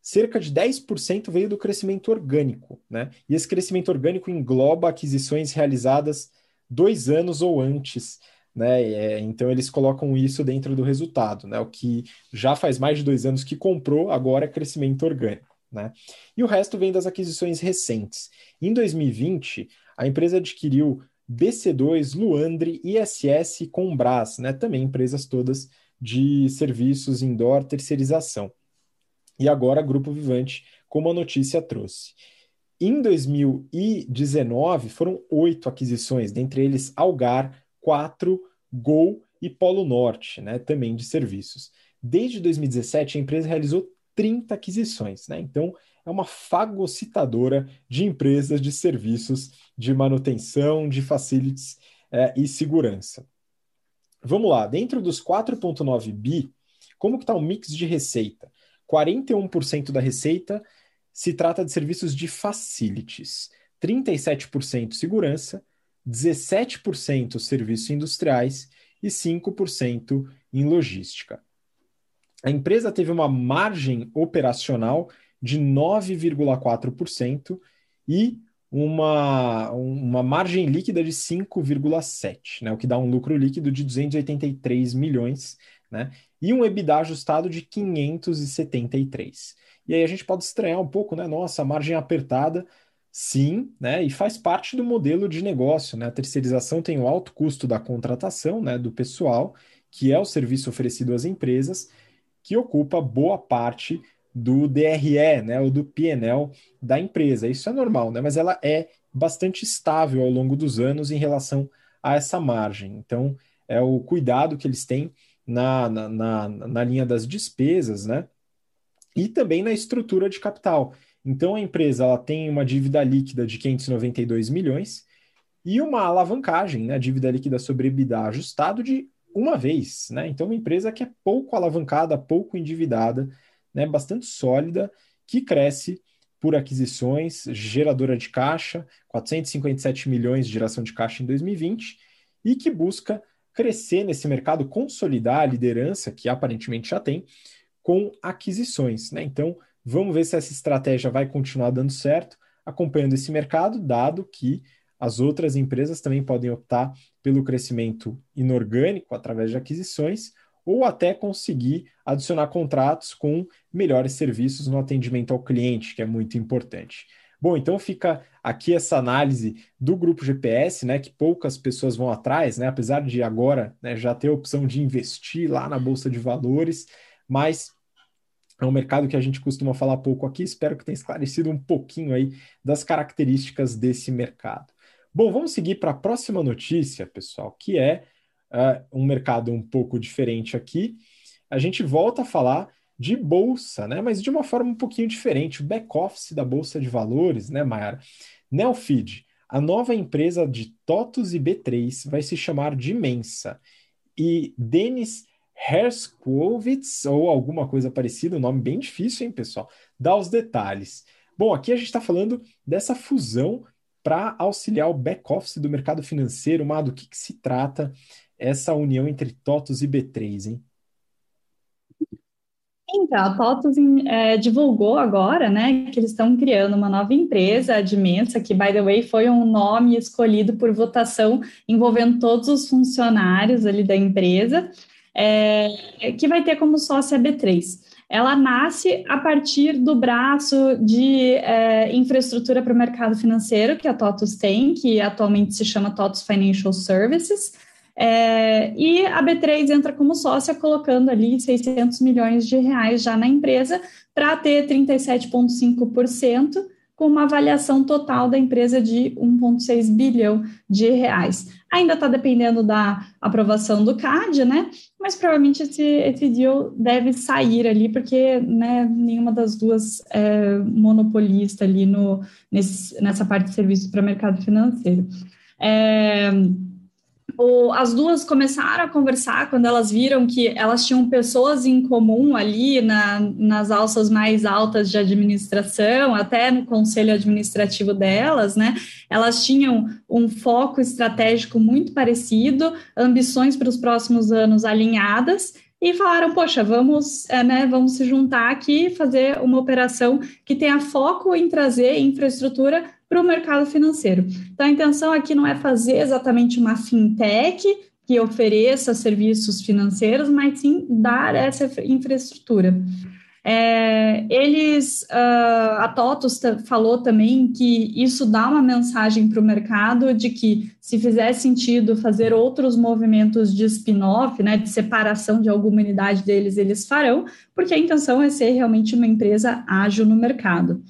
A: Cerca de 10% veio do crescimento orgânico, né? E esse crescimento orgânico engloba aquisições realizadas dois anos ou antes né? É, então eles colocam isso dentro do resultado, né? O que já faz mais de dois anos que comprou, agora é crescimento orgânico, né? E o resto vem das aquisições recentes. Em 2020, a empresa adquiriu BC2, Luandre, ISS e Combras, né? Também empresas todas de serviços indoor terceirização. E agora Grupo Vivante, como a notícia trouxe. Em 2019, foram oito aquisições, dentre eles Algar, 4, Gol e Polo Norte, né, também de serviços. Desde 2017, a empresa realizou 30 aquisições, né? Então, é uma fagocitadora de empresas de serviços de manutenção, de facilities é, e segurança. Vamos lá, dentro dos 4,9 bi, como que está o mix de receita? 41% da receita se trata de serviços de facilities, 37% segurança, 17% serviços industriais e 5% em logística. A empresa teve uma margem operacional de 9,4% e uma, uma margem líquida de 5,7%, né, o que dá um lucro líquido de 283 milhões, né, e um EBITDA ajustado de 573. E aí a gente pode estranhar um pouco, né? Nossa, margem apertada, Sim, né? E faz parte do modelo de negócio, né? A terceirização tem o alto custo da contratação, né, do pessoal, que é o serviço oferecido às empresas, que ocupa boa parte do DRE, né, ou do PNL da empresa. Isso é normal, né? Mas ela é bastante estável ao longo dos anos em relação a essa margem. Então, é o cuidado que eles têm na, na, na, na linha das despesas, né? E também na estrutura de capital. Então a empresa ela tem uma dívida líquida de 592 milhões e uma alavancagem, né, dívida líquida sobre EBITDA ajustado de uma vez, né? Então uma empresa que é pouco alavancada, pouco endividada, né, bastante sólida, que cresce por aquisições, geradora de caixa, 457 milhões de geração de caixa em 2020 e que busca crescer nesse mercado, consolidar a liderança que aparentemente já tem com aquisições, né? Então, Vamos ver se essa estratégia vai continuar dando certo, acompanhando esse mercado, dado que as outras empresas também podem optar pelo crescimento inorgânico através de aquisições ou até conseguir adicionar contratos com melhores serviços no atendimento ao cliente, que é muito importante. Bom, então fica aqui essa análise do grupo GPS, né, que poucas pessoas vão atrás, né, apesar de agora né, já ter a opção de investir lá na bolsa de valores, mas é um mercado que a gente costuma falar pouco aqui. Espero que tenha esclarecido um pouquinho aí das características desse mercado. Bom, vamos seguir para a próxima notícia, pessoal, que é uh, um mercado um pouco diferente aqui. A gente volta a falar de bolsa, né? Mas de uma forma um pouquinho diferente. O back-office da Bolsa de Valores, né, Mayara? Nelfeed, a nova empresa de TOTUS e B3 vai se chamar de Mensa. E Denis Herskovitz ou alguma coisa parecida, um nome bem difícil, hein, pessoal? Dá os detalhes. Bom, aqui a gente está falando dessa fusão para auxiliar o back-office do mercado financeiro. Mas do que, que se trata essa união entre TOTUS e B3, hein?
B: Então, a TOTUS é, divulgou agora, né, que eles estão criando uma nova empresa, a Dimensa, que, by the way, foi um nome escolhido por votação envolvendo todos os funcionários ali da empresa é, que vai ter como sócia a B3. Ela nasce a partir do braço de é, infraestrutura para o mercado financeiro que a TOTUS tem, que atualmente se chama TOTUS Financial Services, é, e a B3 entra como sócia, colocando ali 600 milhões de reais já na empresa, para ter 37,5%, com uma avaliação total da empresa de 1,6 bilhão de reais. Ainda está dependendo da aprovação do CAD, né? Mas provavelmente esse, esse deal deve sair ali, porque né, nenhuma das duas é monopolista ali no, nesse, nessa parte de serviços para mercado financeiro. É, o, as duas começaram a conversar quando elas viram que elas tinham pessoas em comum ali na, nas alças mais altas de administração, até no conselho administrativo delas, né? Elas tinham um foco estratégico muito parecido, ambições para os próximos anos alinhadas e falaram, poxa, vamos, é, né, vamos se juntar aqui, fazer uma operação que tenha foco em trazer infraestrutura para o mercado financeiro. Então, a intenção aqui não é fazer exatamente uma fintech que ofereça serviços financeiros, mas sim dar essa infraestrutura. É, eles, uh, a TOTUS falou também que isso dá uma mensagem para o mercado de que se fizer sentido fazer outros movimentos de spin-off, né, de separação de alguma unidade deles, eles farão, porque a intenção é ser realmente uma empresa ágil no mercado.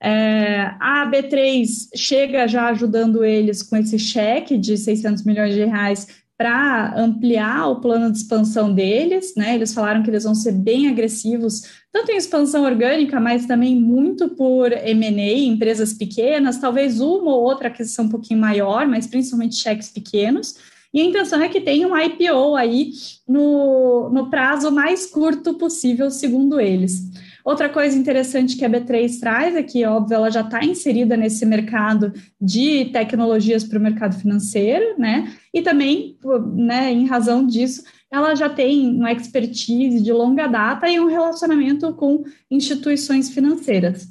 B: É, a B3 chega já ajudando eles com esse cheque de 600 milhões de reais para ampliar o plano de expansão deles, né? Eles falaram que eles vão ser bem agressivos, tanto em expansão orgânica, mas também muito por M&A, empresas pequenas, talvez uma ou outra aquisição um pouquinho maior, mas principalmente cheques pequenos. E a intenção é que tenha um IPO aí no, no prazo mais curto possível, segundo eles. Outra coisa interessante que a B3 traz é que, óbvio, ela já está inserida nesse mercado de tecnologias para o mercado financeiro, né? E também, né, em razão disso, ela já tem uma expertise de longa data e um relacionamento com instituições financeiras.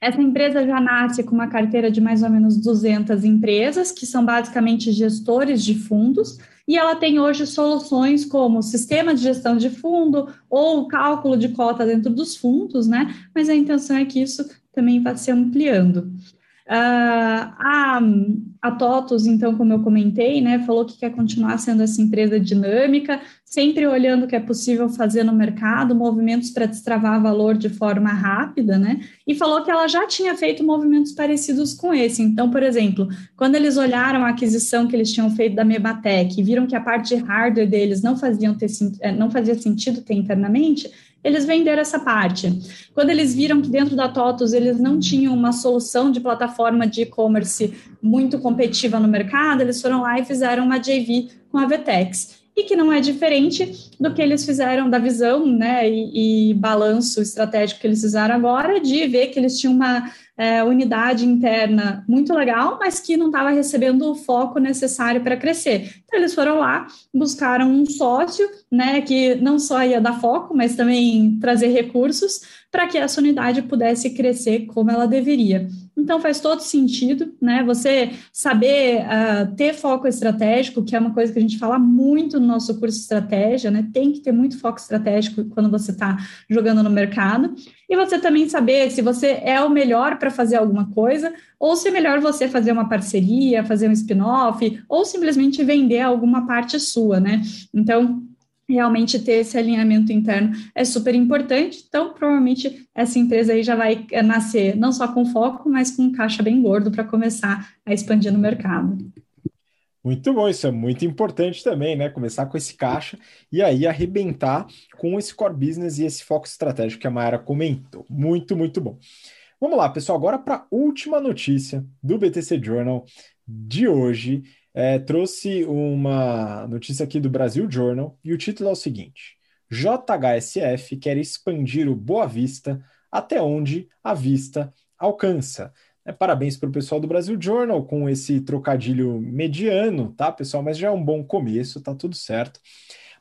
B: Essa empresa já nasce com uma carteira de mais ou menos 200 empresas, que são basicamente gestores de fundos, e ela tem hoje soluções como sistema de gestão de fundo ou cálculo de cota dentro dos fundos, né? Mas a intenção é que isso também vá se ampliando. Uh, a, a TOTUS, então, como eu comentei, né, falou que quer continuar sendo essa empresa dinâmica, sempre olhando o que é possível fazer no mercado, movimentos para destravar valor de forma rápida, né? E falou que ela já tinha feito movimentos parecidos com esse. Então, por exemplo, quando eles olharam a aquisição que eles tinham feito da Mebatec e viram que a parte de hardware deles não, faziam ter, eh, não fazia sentido ter internamente, eles venderam essa parte. Quando eles viram que dentro da TOTUS eles não tinham uma solução de plataforma de e-commerce muito competitiva no mercado, eles foram lá e fizeram uma JV com a Vetex. E que não é diferente do que eles fizeram da visão né, e, e balanço estratégico que eles fizeram agora, de ver que eles tinham uma é, unidade interna muito legal, mas que não estava recebendo o foco necessário para crescer. Então, eles foram lá, buscaram um sócio, né, que não só ia dar foco, mas também trazer recursos para que essa unidade pudesse crescer como ela deveria. Então faz todo sentido, né? Você saber uh, ter foco estratégico, que é uma coisa que a gente fala muito no nosso curso de estratégia, né? Tem que ter muito foco estratégico quando você está jogando no mercado. E você também saber se você é o melhor para fazer alguma coisa, ou se é melhor você fazer uma parceria, fazer um spin-off, ou simplesmente vender alguma parte sua, né? Então, realmente ter esse alinhamento interno é super importante. Então, provavelmente essa empresa aí já vai eh, nascer não só com foco, mas com um caixa bem gordo para começar a expandir no mercado.
A: Muito bom, isso é muito importante também, né? Começar com esse caixa e aí arrebentar com esse core business e esse foco estratégico que a Mayara comentou. Muito, muito bom. Vamos lá, pessoal, agora para a última notícia do BTC Journal de hoje é, trouxe uma notícia aqui do Brasil Journal e o título é o seguinte: JHSF quer expandir o Boa Vista até onde a vista alcança. É, parabéns para o pessoal do Brasil Journal com esse trocadilho mediano, tá, pessoal? Mas já é um bom começo, tá tudo certo.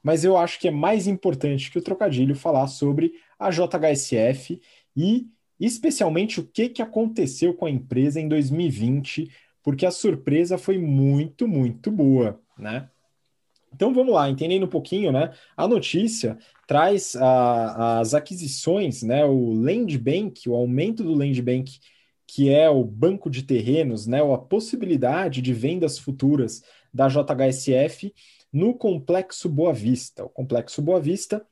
A: Mas eu acho que é mais importante que o trocadilho falar sobre a JHSF e especialmente o que, que aconteceu com a empresa em 2020 porque a surpresa foi muito, muito boa, né? Então vamos lá, entendendo um pouquinho, né? A notícia traz a, as aquisições, né? O Land Bank, o aumento do Land Bank, que é o banco de terrenos, né? Ou a possibilidade de vendas futuras da JHSF no Complexo Boa Vista. O Complexo Boa Vista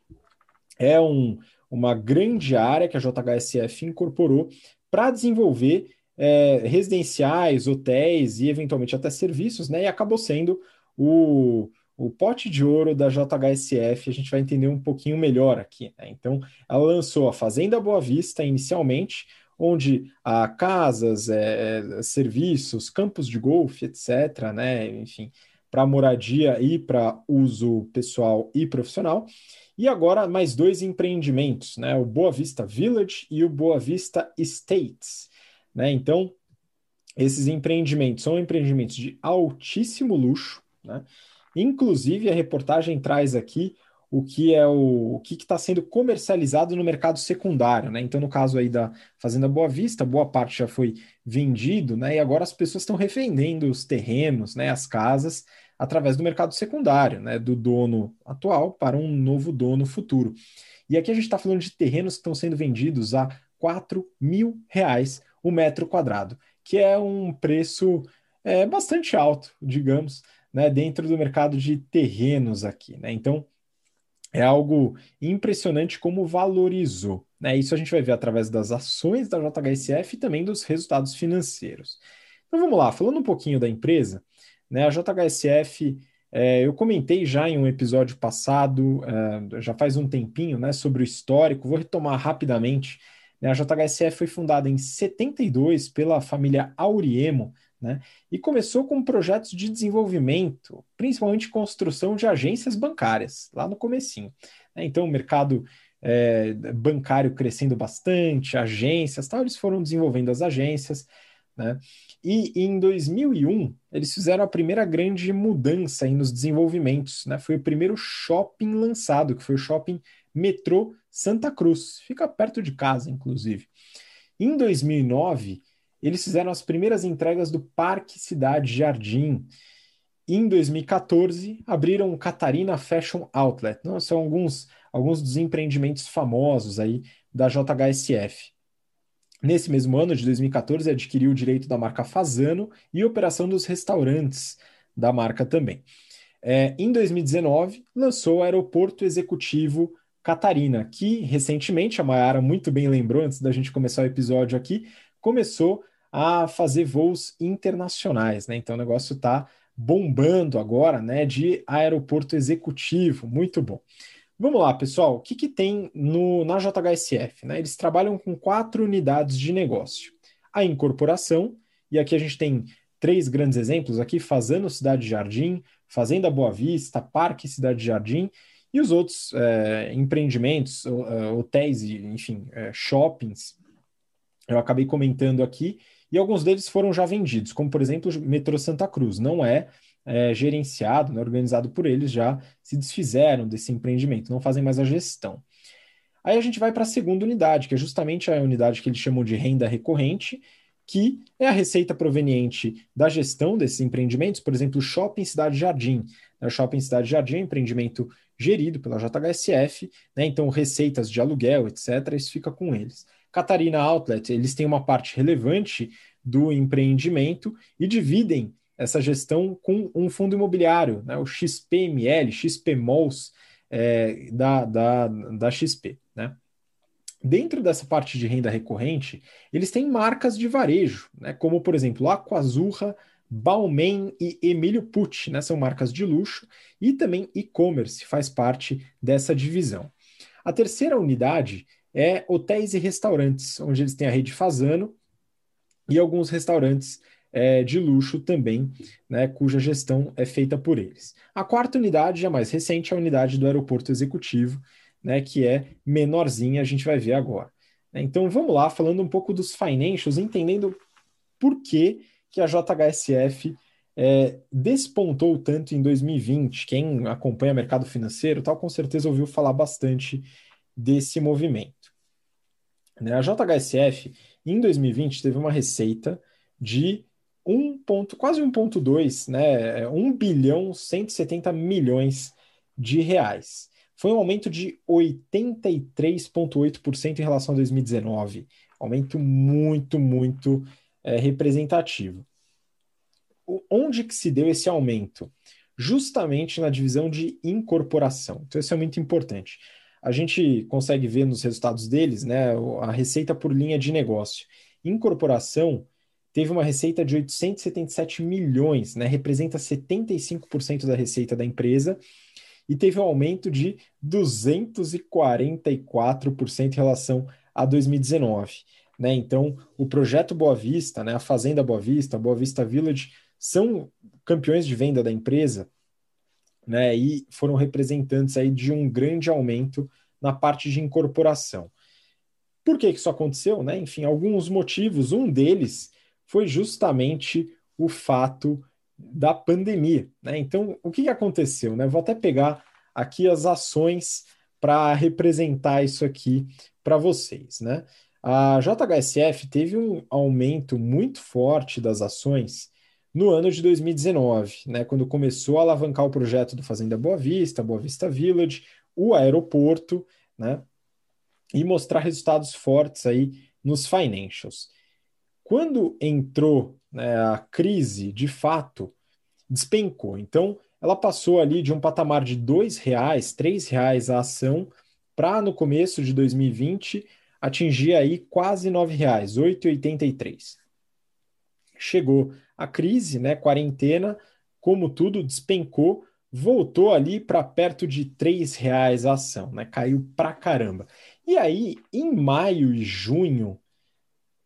A: é um, uma grande área que a JHSF incorporou para desenvolver é, residenciais, hotéis e eventualmente até serviços, né? E acabou sendo o, o pote de ouro da JHSF. A gente vai entender um pouquinho melhor aqui. Né? Então, ela lançou a Fazenda Boa Vista inicialmente, onde há casas, é, é serviços, campos de golfe, etc., né? Enfim, para moradia e para uso pessoal e profissional. E agora mais dois empreendimentos, né? O Boa Vista Village e o Boa Vista Estates. Né? Então, esses empreendimentos são empreendimentos de altíssimo luxo, né? Inclusive, a reportagem traz aqui o que é o, o que está sendo comercializado no mercado secundário, né? Então, no caso aí da Fazenda Boa Vista, boa parte já foi vendido, né? E agora as pessoas estão revendendo os terrenos, né? As casas através do mercado secundário, né? Do dono atual para um novo dono futuro. E aqui a gente está falando de terrenos que estão sendo vendidos a 4 mil reais o metro quadrado, que é um preço é, bastante alto, digamos, né, dentro do mercado de terrenos aqui. Né? Então, é algo impressionante como valorizou. Né? Isso a gente vai ver através das ações da JHSF e também dos resultados financeiros. Então vamos lá, falando um pouquinho da empresa, né? a JHSF, é, eu comentei já em um episódio passado, é, já faz um tempinho, né, sobre o histórico, vou retomar rapidamente. Né? A JHSF foi fundada em 72 pela família Auriemo, né? E começou com projetos de desenvolvimento, principalmente construção de agências bancárias, lá no comecinho. Né? Então, o mercado é, bancário crescendo bastante, agências, tal, eles foram desenvolvendo as agências, né? E em 2001, eles fizeram a primeira grande mudança nos desenvolvimentos, né? Foi o primeiro shopping lançado, que foi o shopping Metrô Santa Cruz, fica perto de casa, inclusive. Em 2009, eles fizeram as primeiras entregas do Parque Cidade Jardim. Em 2014, abriram o Catarina Fashion Outlet. Então, são alguns, alguns dos empreendimentos famosos aí da JHSF. Nesse mesmo ano de 2014, adquiriu o direito da marca Fazano e operação dos restaurantes da marca também. É, em 2019, lançou o Aeroporto Executivo Catarina, que recentemente, a Mayara muito bem lembrou antes da gente começar o episódio aqui, começou a fazer voos internacionais, né? Então o negócio está bombando agora, né? De aeroporto executivo, muito bom. Vamos lá, pessoal. O que, que tem no, na JHSF? Né? Eles trabalham com quatro unidades de negócio. A incorporação, e aqui a gente tem três grandes exemplos aqui: Fazendo Cidade Jardim, Fazenda Boa Vista, Parque Cidade Jardim, e os outros é, empreendimentos, é, hotéis, enfim, é, shoppings. Eu acabei comentando aqui e alguns deles foram já vendidos, como por exemplo o metrô Santa Cruz. Não é, é gerenciado, não é organizado por eles, já se desfizeram desse empreendimento, não fazem mais a gestão. Aí a gente vai para a segunda unidade, que é justamente a unidade que eles chamam de renda recorrente, que é a receita proveniente da gestão desses empreendimentos, por exemplo, o Shopping Cidade Jardim. O Shopping Cidade Jardim é um empreendimento gerido pela JHSF, né? então receitas de aluguel, etc., isso fica com eles. Catarina Outlet, eles têm uma parte relevante do empreendimento e dividem essa gestão com um fundo imobiliário, né, o XPML, XPMOLS, é, da, da, da XP. Né? Dentro dessa parte de renda recorrente, eles têm marcas de varejo, né, como, por exemplo, Aquazurra, Balmain e Emílio Pucci, né, são marcas de luxo, e também e-commerce faz parte dessa divisão. A terceira unidade é hotéis e restaurantes, onde eles têm a rede Fazano e alguns restaurantes é, de luxo também, né, cuja gestão é feita por eles. A quarta unidade, a mais recente, é a unidade do aeroporto executivo, né, que é menorzinha, a gente vai ver agora. Então vamos lá, falando um pouco dos financials, entendendo por que, que a JHSF é, despontou tanto em 2020. Quem acompanha mercado financeiro tal, com certeza ouviu falar bastante desse movimento. Né? A JHSF, em 2020, teve uma receita de 1 ponto, quase 1,2, né? 1 bilhão 170 milhões de reais. Foi um aumento de 83,8% em relação a 2019. Aumento muito, muito é, representativo. O, onde que se deu esse aumento? Justamente na divisão de incorporação. Então, isso é muito importante a gente consegue ver nos resultados deles né, a receita por linha de negócio. Incorporação teve uma receita de 877 milhões, né, representa 75% da receita da empresa, e teve um aumento de 244% em relação a 2019. Né? Então, o projeto Boa Vista, né, a Fazenda Boa Vista, a Boa Vista Village, são campeões de venda da empresa, né? E foram representantes aí de um grande aumento na parte de incorporação. Por que isso aconteceu? Né? Enfim, alguns motivos. Um deles foi justamente o fato da pandemia. Né? Então, o que aconteceu? Né? Vou até pegar aqui as ações para representar isso aqui para vocês. Né? A JHSF teve um aumento muito forte das ações no ano de 2019, né, quando começou a alavancar o projeto do Fazenda Boa Vista, Boa Vista Village, o aeroporto, né, e mostrar resultados fortes aí nos financials. Quando entrou né, a crise, de fato, despencou. Então, ela passou ali de um patamar de R$ reais, R$ reais a ação, para no começo de 2020 atingir aí quase R$ reais, 8,83. Chegou a crise, né, quarentena, como tudo despencou, voltou ali para perto de R$ reais a ação, né? Caiu pra caramba. E aí, em maio e junho,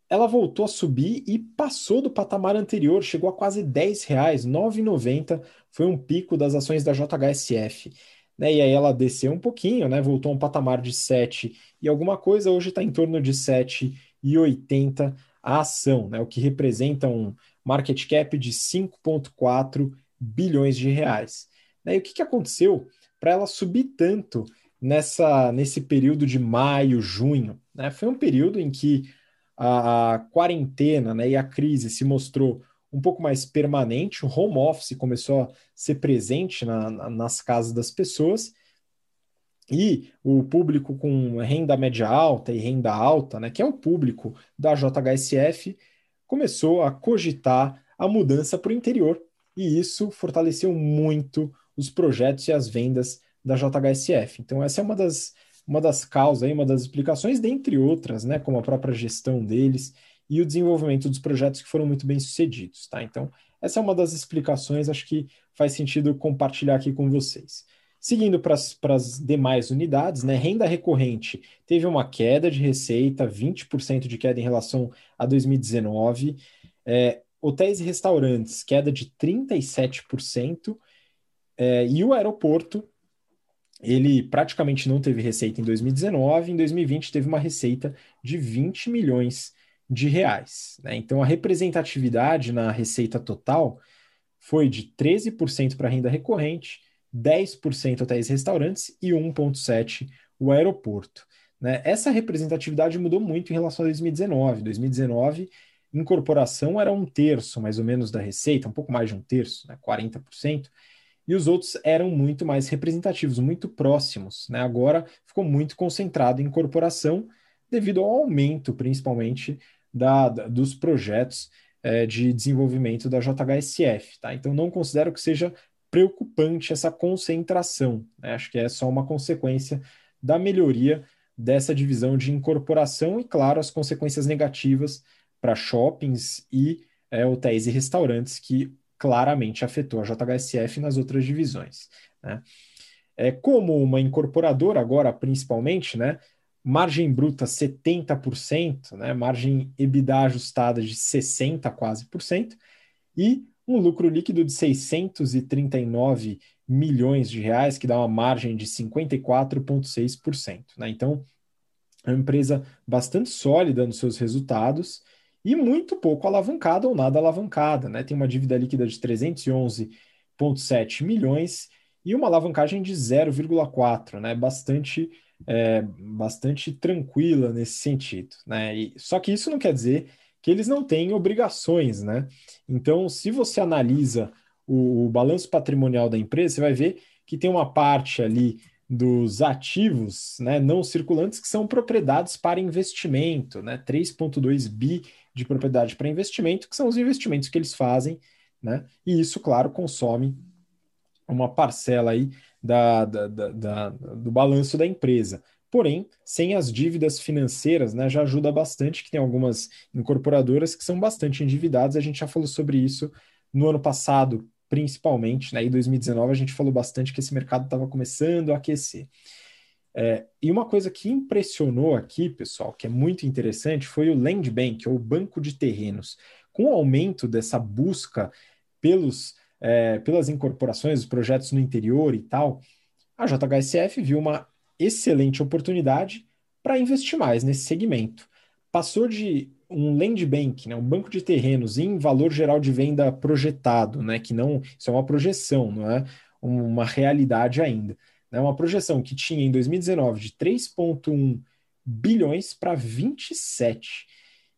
A: ela voltou a subir e passou do patamar anterior, chegou a quase 10 reais, 9,90 foi um pico das ações da JHSF. Né? E aí ela desceu um pouquinho, né? voltou a um patamar de 7 e alguma coisa, hoje está em torno de 7,80 a ação, né? o que representa um market cap de 5,4 bilhões de reais. Né? E o que, que aconteceu para ela subir tanto nessa, nesse período de maio, junho? Né? Foi um período em que a, a quarentena né, e a crise se mostrou um pouco mais permanente, o home office começou a ser presente na, na, nas casas das pessoas, e o público com renda média alta e renda alta, né, que é o público da JHSF, começou a cogitar a mudança para o interior, e isso fortaleceu muito os projetos e as vendas da JHSF. Então, essa é uma das, uma das causas, uma das explicações, dentre outras, né, como a própria gestão deles e o desenvolvimento dos projetos que foram muito bem sucedidos. Tá? Então, essa é uma das explicações, acho que faz sentido compartilhar aqui com vocês. Seguindo para as demais unidades, né, renda recorrente teve uma queda de receita, 20% de queda em relação a 2019. É, hotéis e restaurantes, queda de 37%. É, e o aeroporto, ele praticamente não teve receita em 2019, em 2020 teve uma receita de 20 milhões de reais. Né? Então a representatividade na receita total foi de 13% para renda recorrente, 10% hotéis e restaurantes e 1,7% o aeroporto. Né? Essa representatividade mudou muito em relação a 2019. 2019, incorporação era um terço mais ou menos da receita, um pouco mais de um terço, né? 40% e os outros eram muito mais representativos, muito próximos. Né? Agora ficou muito concentrado em corporação, devido ao aumento, principalmente, da, da dos projetos é, de desenvolvimento da JHSF. Tá? Então, não considero que seja preocupante essa concentração. Né? Acho que é só uma consequência da melhoria dessa divisão de incorporação e, claro, as consequências negativas para shoppings e é, hotéis e restaurantes que claramente afetou a JHSF nas outras divisões. Né? É, como uma incorporadora, agora principalmente, né, margem bruta 70%, né, margem EBITDA ajustada de 60% quase por cento, e um lucro líquido de 639 milhões de reais, que dá uma margem de 54,6%. Né? Então, é uma empresa bastante sólida nos seus resultados e muito pouco alavancada ou nada alavancada, né? Tem uma dívida líquida de 311,7 milhões e uma alavancagem de 0,4, né? Bastante, é, bastante tranquila nesse sentido, né? E, só que isso não quer dizer que eles não têm obrigações, né? Então, se você analisa o, o balanço patrimonial da empresa, você vai ver que tem uma parte ali dos ativos né, não circulantes que são propriedades para investimento, né, 3,2 bi de propriedade para investimento, que são os investimentos que eles fazem, né? E isso, claro, consome uma parcela aí da, da, da, do balanço da empresa. Porém, sem as dívidas financeiras, né, já ajuda bastante, que tem algumas incorporadoras que são bastante endividadas, a gente já falou sobre isso no ano passado, principalmente, né, em 2019 a gente falou bastante que esse mercado estava começando a aquecer. É, e uma coisa que impressionou aqui, pessoal, que é muito interessante, foi o Land Bank, ou Banco de Terrenos. Com o aumento dessa busca pelos, é, pelas incorporações, os projetos no interior e tal, a JHSF viu uma excelente oportunidade para investir mais nesse segmento. Passou de um land bank, né, um banco de terrenos em valor geral de venda projetado, né, que não, isso é uma projeção, não é uma realidade ainda. É né, uma projeção que tinha em 2019 de 3,1 bilhões para 27.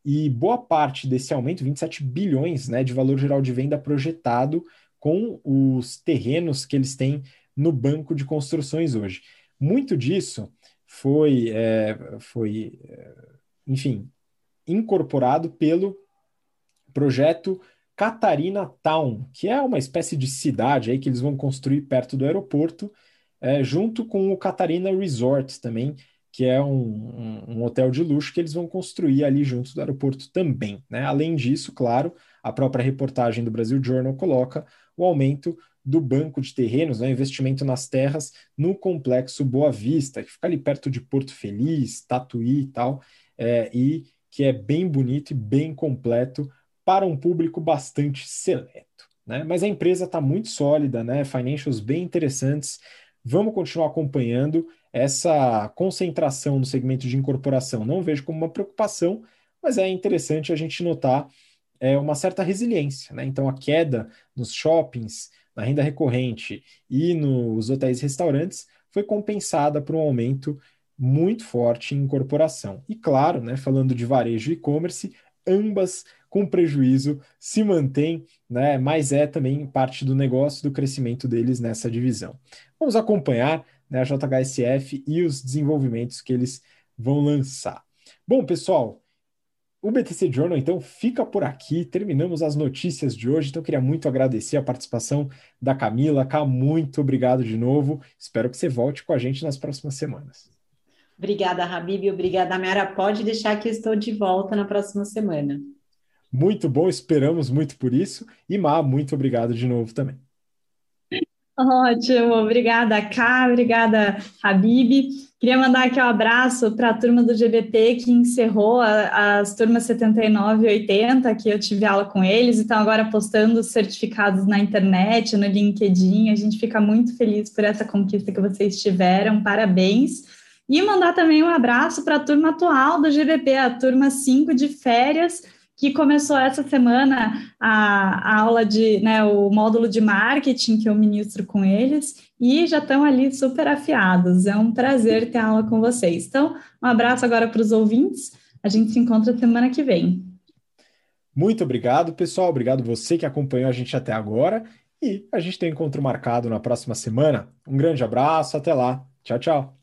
A: E boa parte desse aumento, 27 bilhões né, de valor geral de venda projetado com os terrenos que eles têm no banco de construções hoje. Muito disso foi, é, foi é, enfim, incorporado pelo projeto Catarina Town, que é uma espécie de cidade aí que eles vão construir perto do aeroporto, é, junto com o Catarina Resort também, que é um, um, um, hotel de luxo que eles vão construir ali junto do aeroporto também. Né? Além disso, claro, a própria reportagem do Brasil Journal coloca o aumento do banco de terrenos, né, investimento nas terras no complexo Boa Vista, que fica ali perto de Porto Feliz, Tatuí e tal, é, e que é bem bonito e bem completo para um público bastante seleto. Né? Mas a empresa está muito sólida, né? financials bem interessantes. Vamos continuar acompanhando essa concentração no segmento de incorporação. Não vejo como uma preocupação, mas é interessante a gente notar é, uma certa resiliência. Né? Então, a queda nos shoppings, na renda recorrente e nos hotéis e restaurantes foi compensada por um aumento muito forte em incorporação. E claro, né, falando de varejo e e-commerce, ambas com prejuízo se mantém, né, mas é também parte do negócio do crescimento deles nessa divisão. Vamos acompanhar né, a JHSF e os desenvolvimentos que eles vão lançar. Bom, pessoal, o BTC Journal, então, fica por aqui. Terminamos as notícias de hoje. Então, queria muito agradecer a participação da Camila. Cá, muito obrigado de novo. Espero que você volte com a gente nas próximas semanas.
C: Obrigada, Habib. Obrigada, Mara. Pode deixar que eu estou de volta na próxima semana.
A: Muito bom, esperamos muito por isso. E Má, muito obrigado de novo também.
B: Ótimo, obrigada, Ká, obrigada, Habib. Queria mandar aqui um abraço para a turma do GBT que encerrou a, as turmas 79 e 80, que eu tive aula com eles, estão agora postando certificados na internet, no LinkedIn. A gente fica muito feliz por essa conquista que vocês tiveram, parabéns. E mandar também um abraço para a turma atual do GBP, a turma 5 de férias, que começou essa semana a, aula de, né, o módulo de marketing que eu ministro com eles e já estão ali super afiados. É um prazer ter aula com vocês. Então, um abraço agora para os ouvintes. A gente se encontra semana que vem.
A: Muito obrigado, pessoal. Obrigado você que acompanhou a gente até agora. E a gente tem encontro marcado na próxima semana. Um grande abraço, até lá. Tchau, tchau.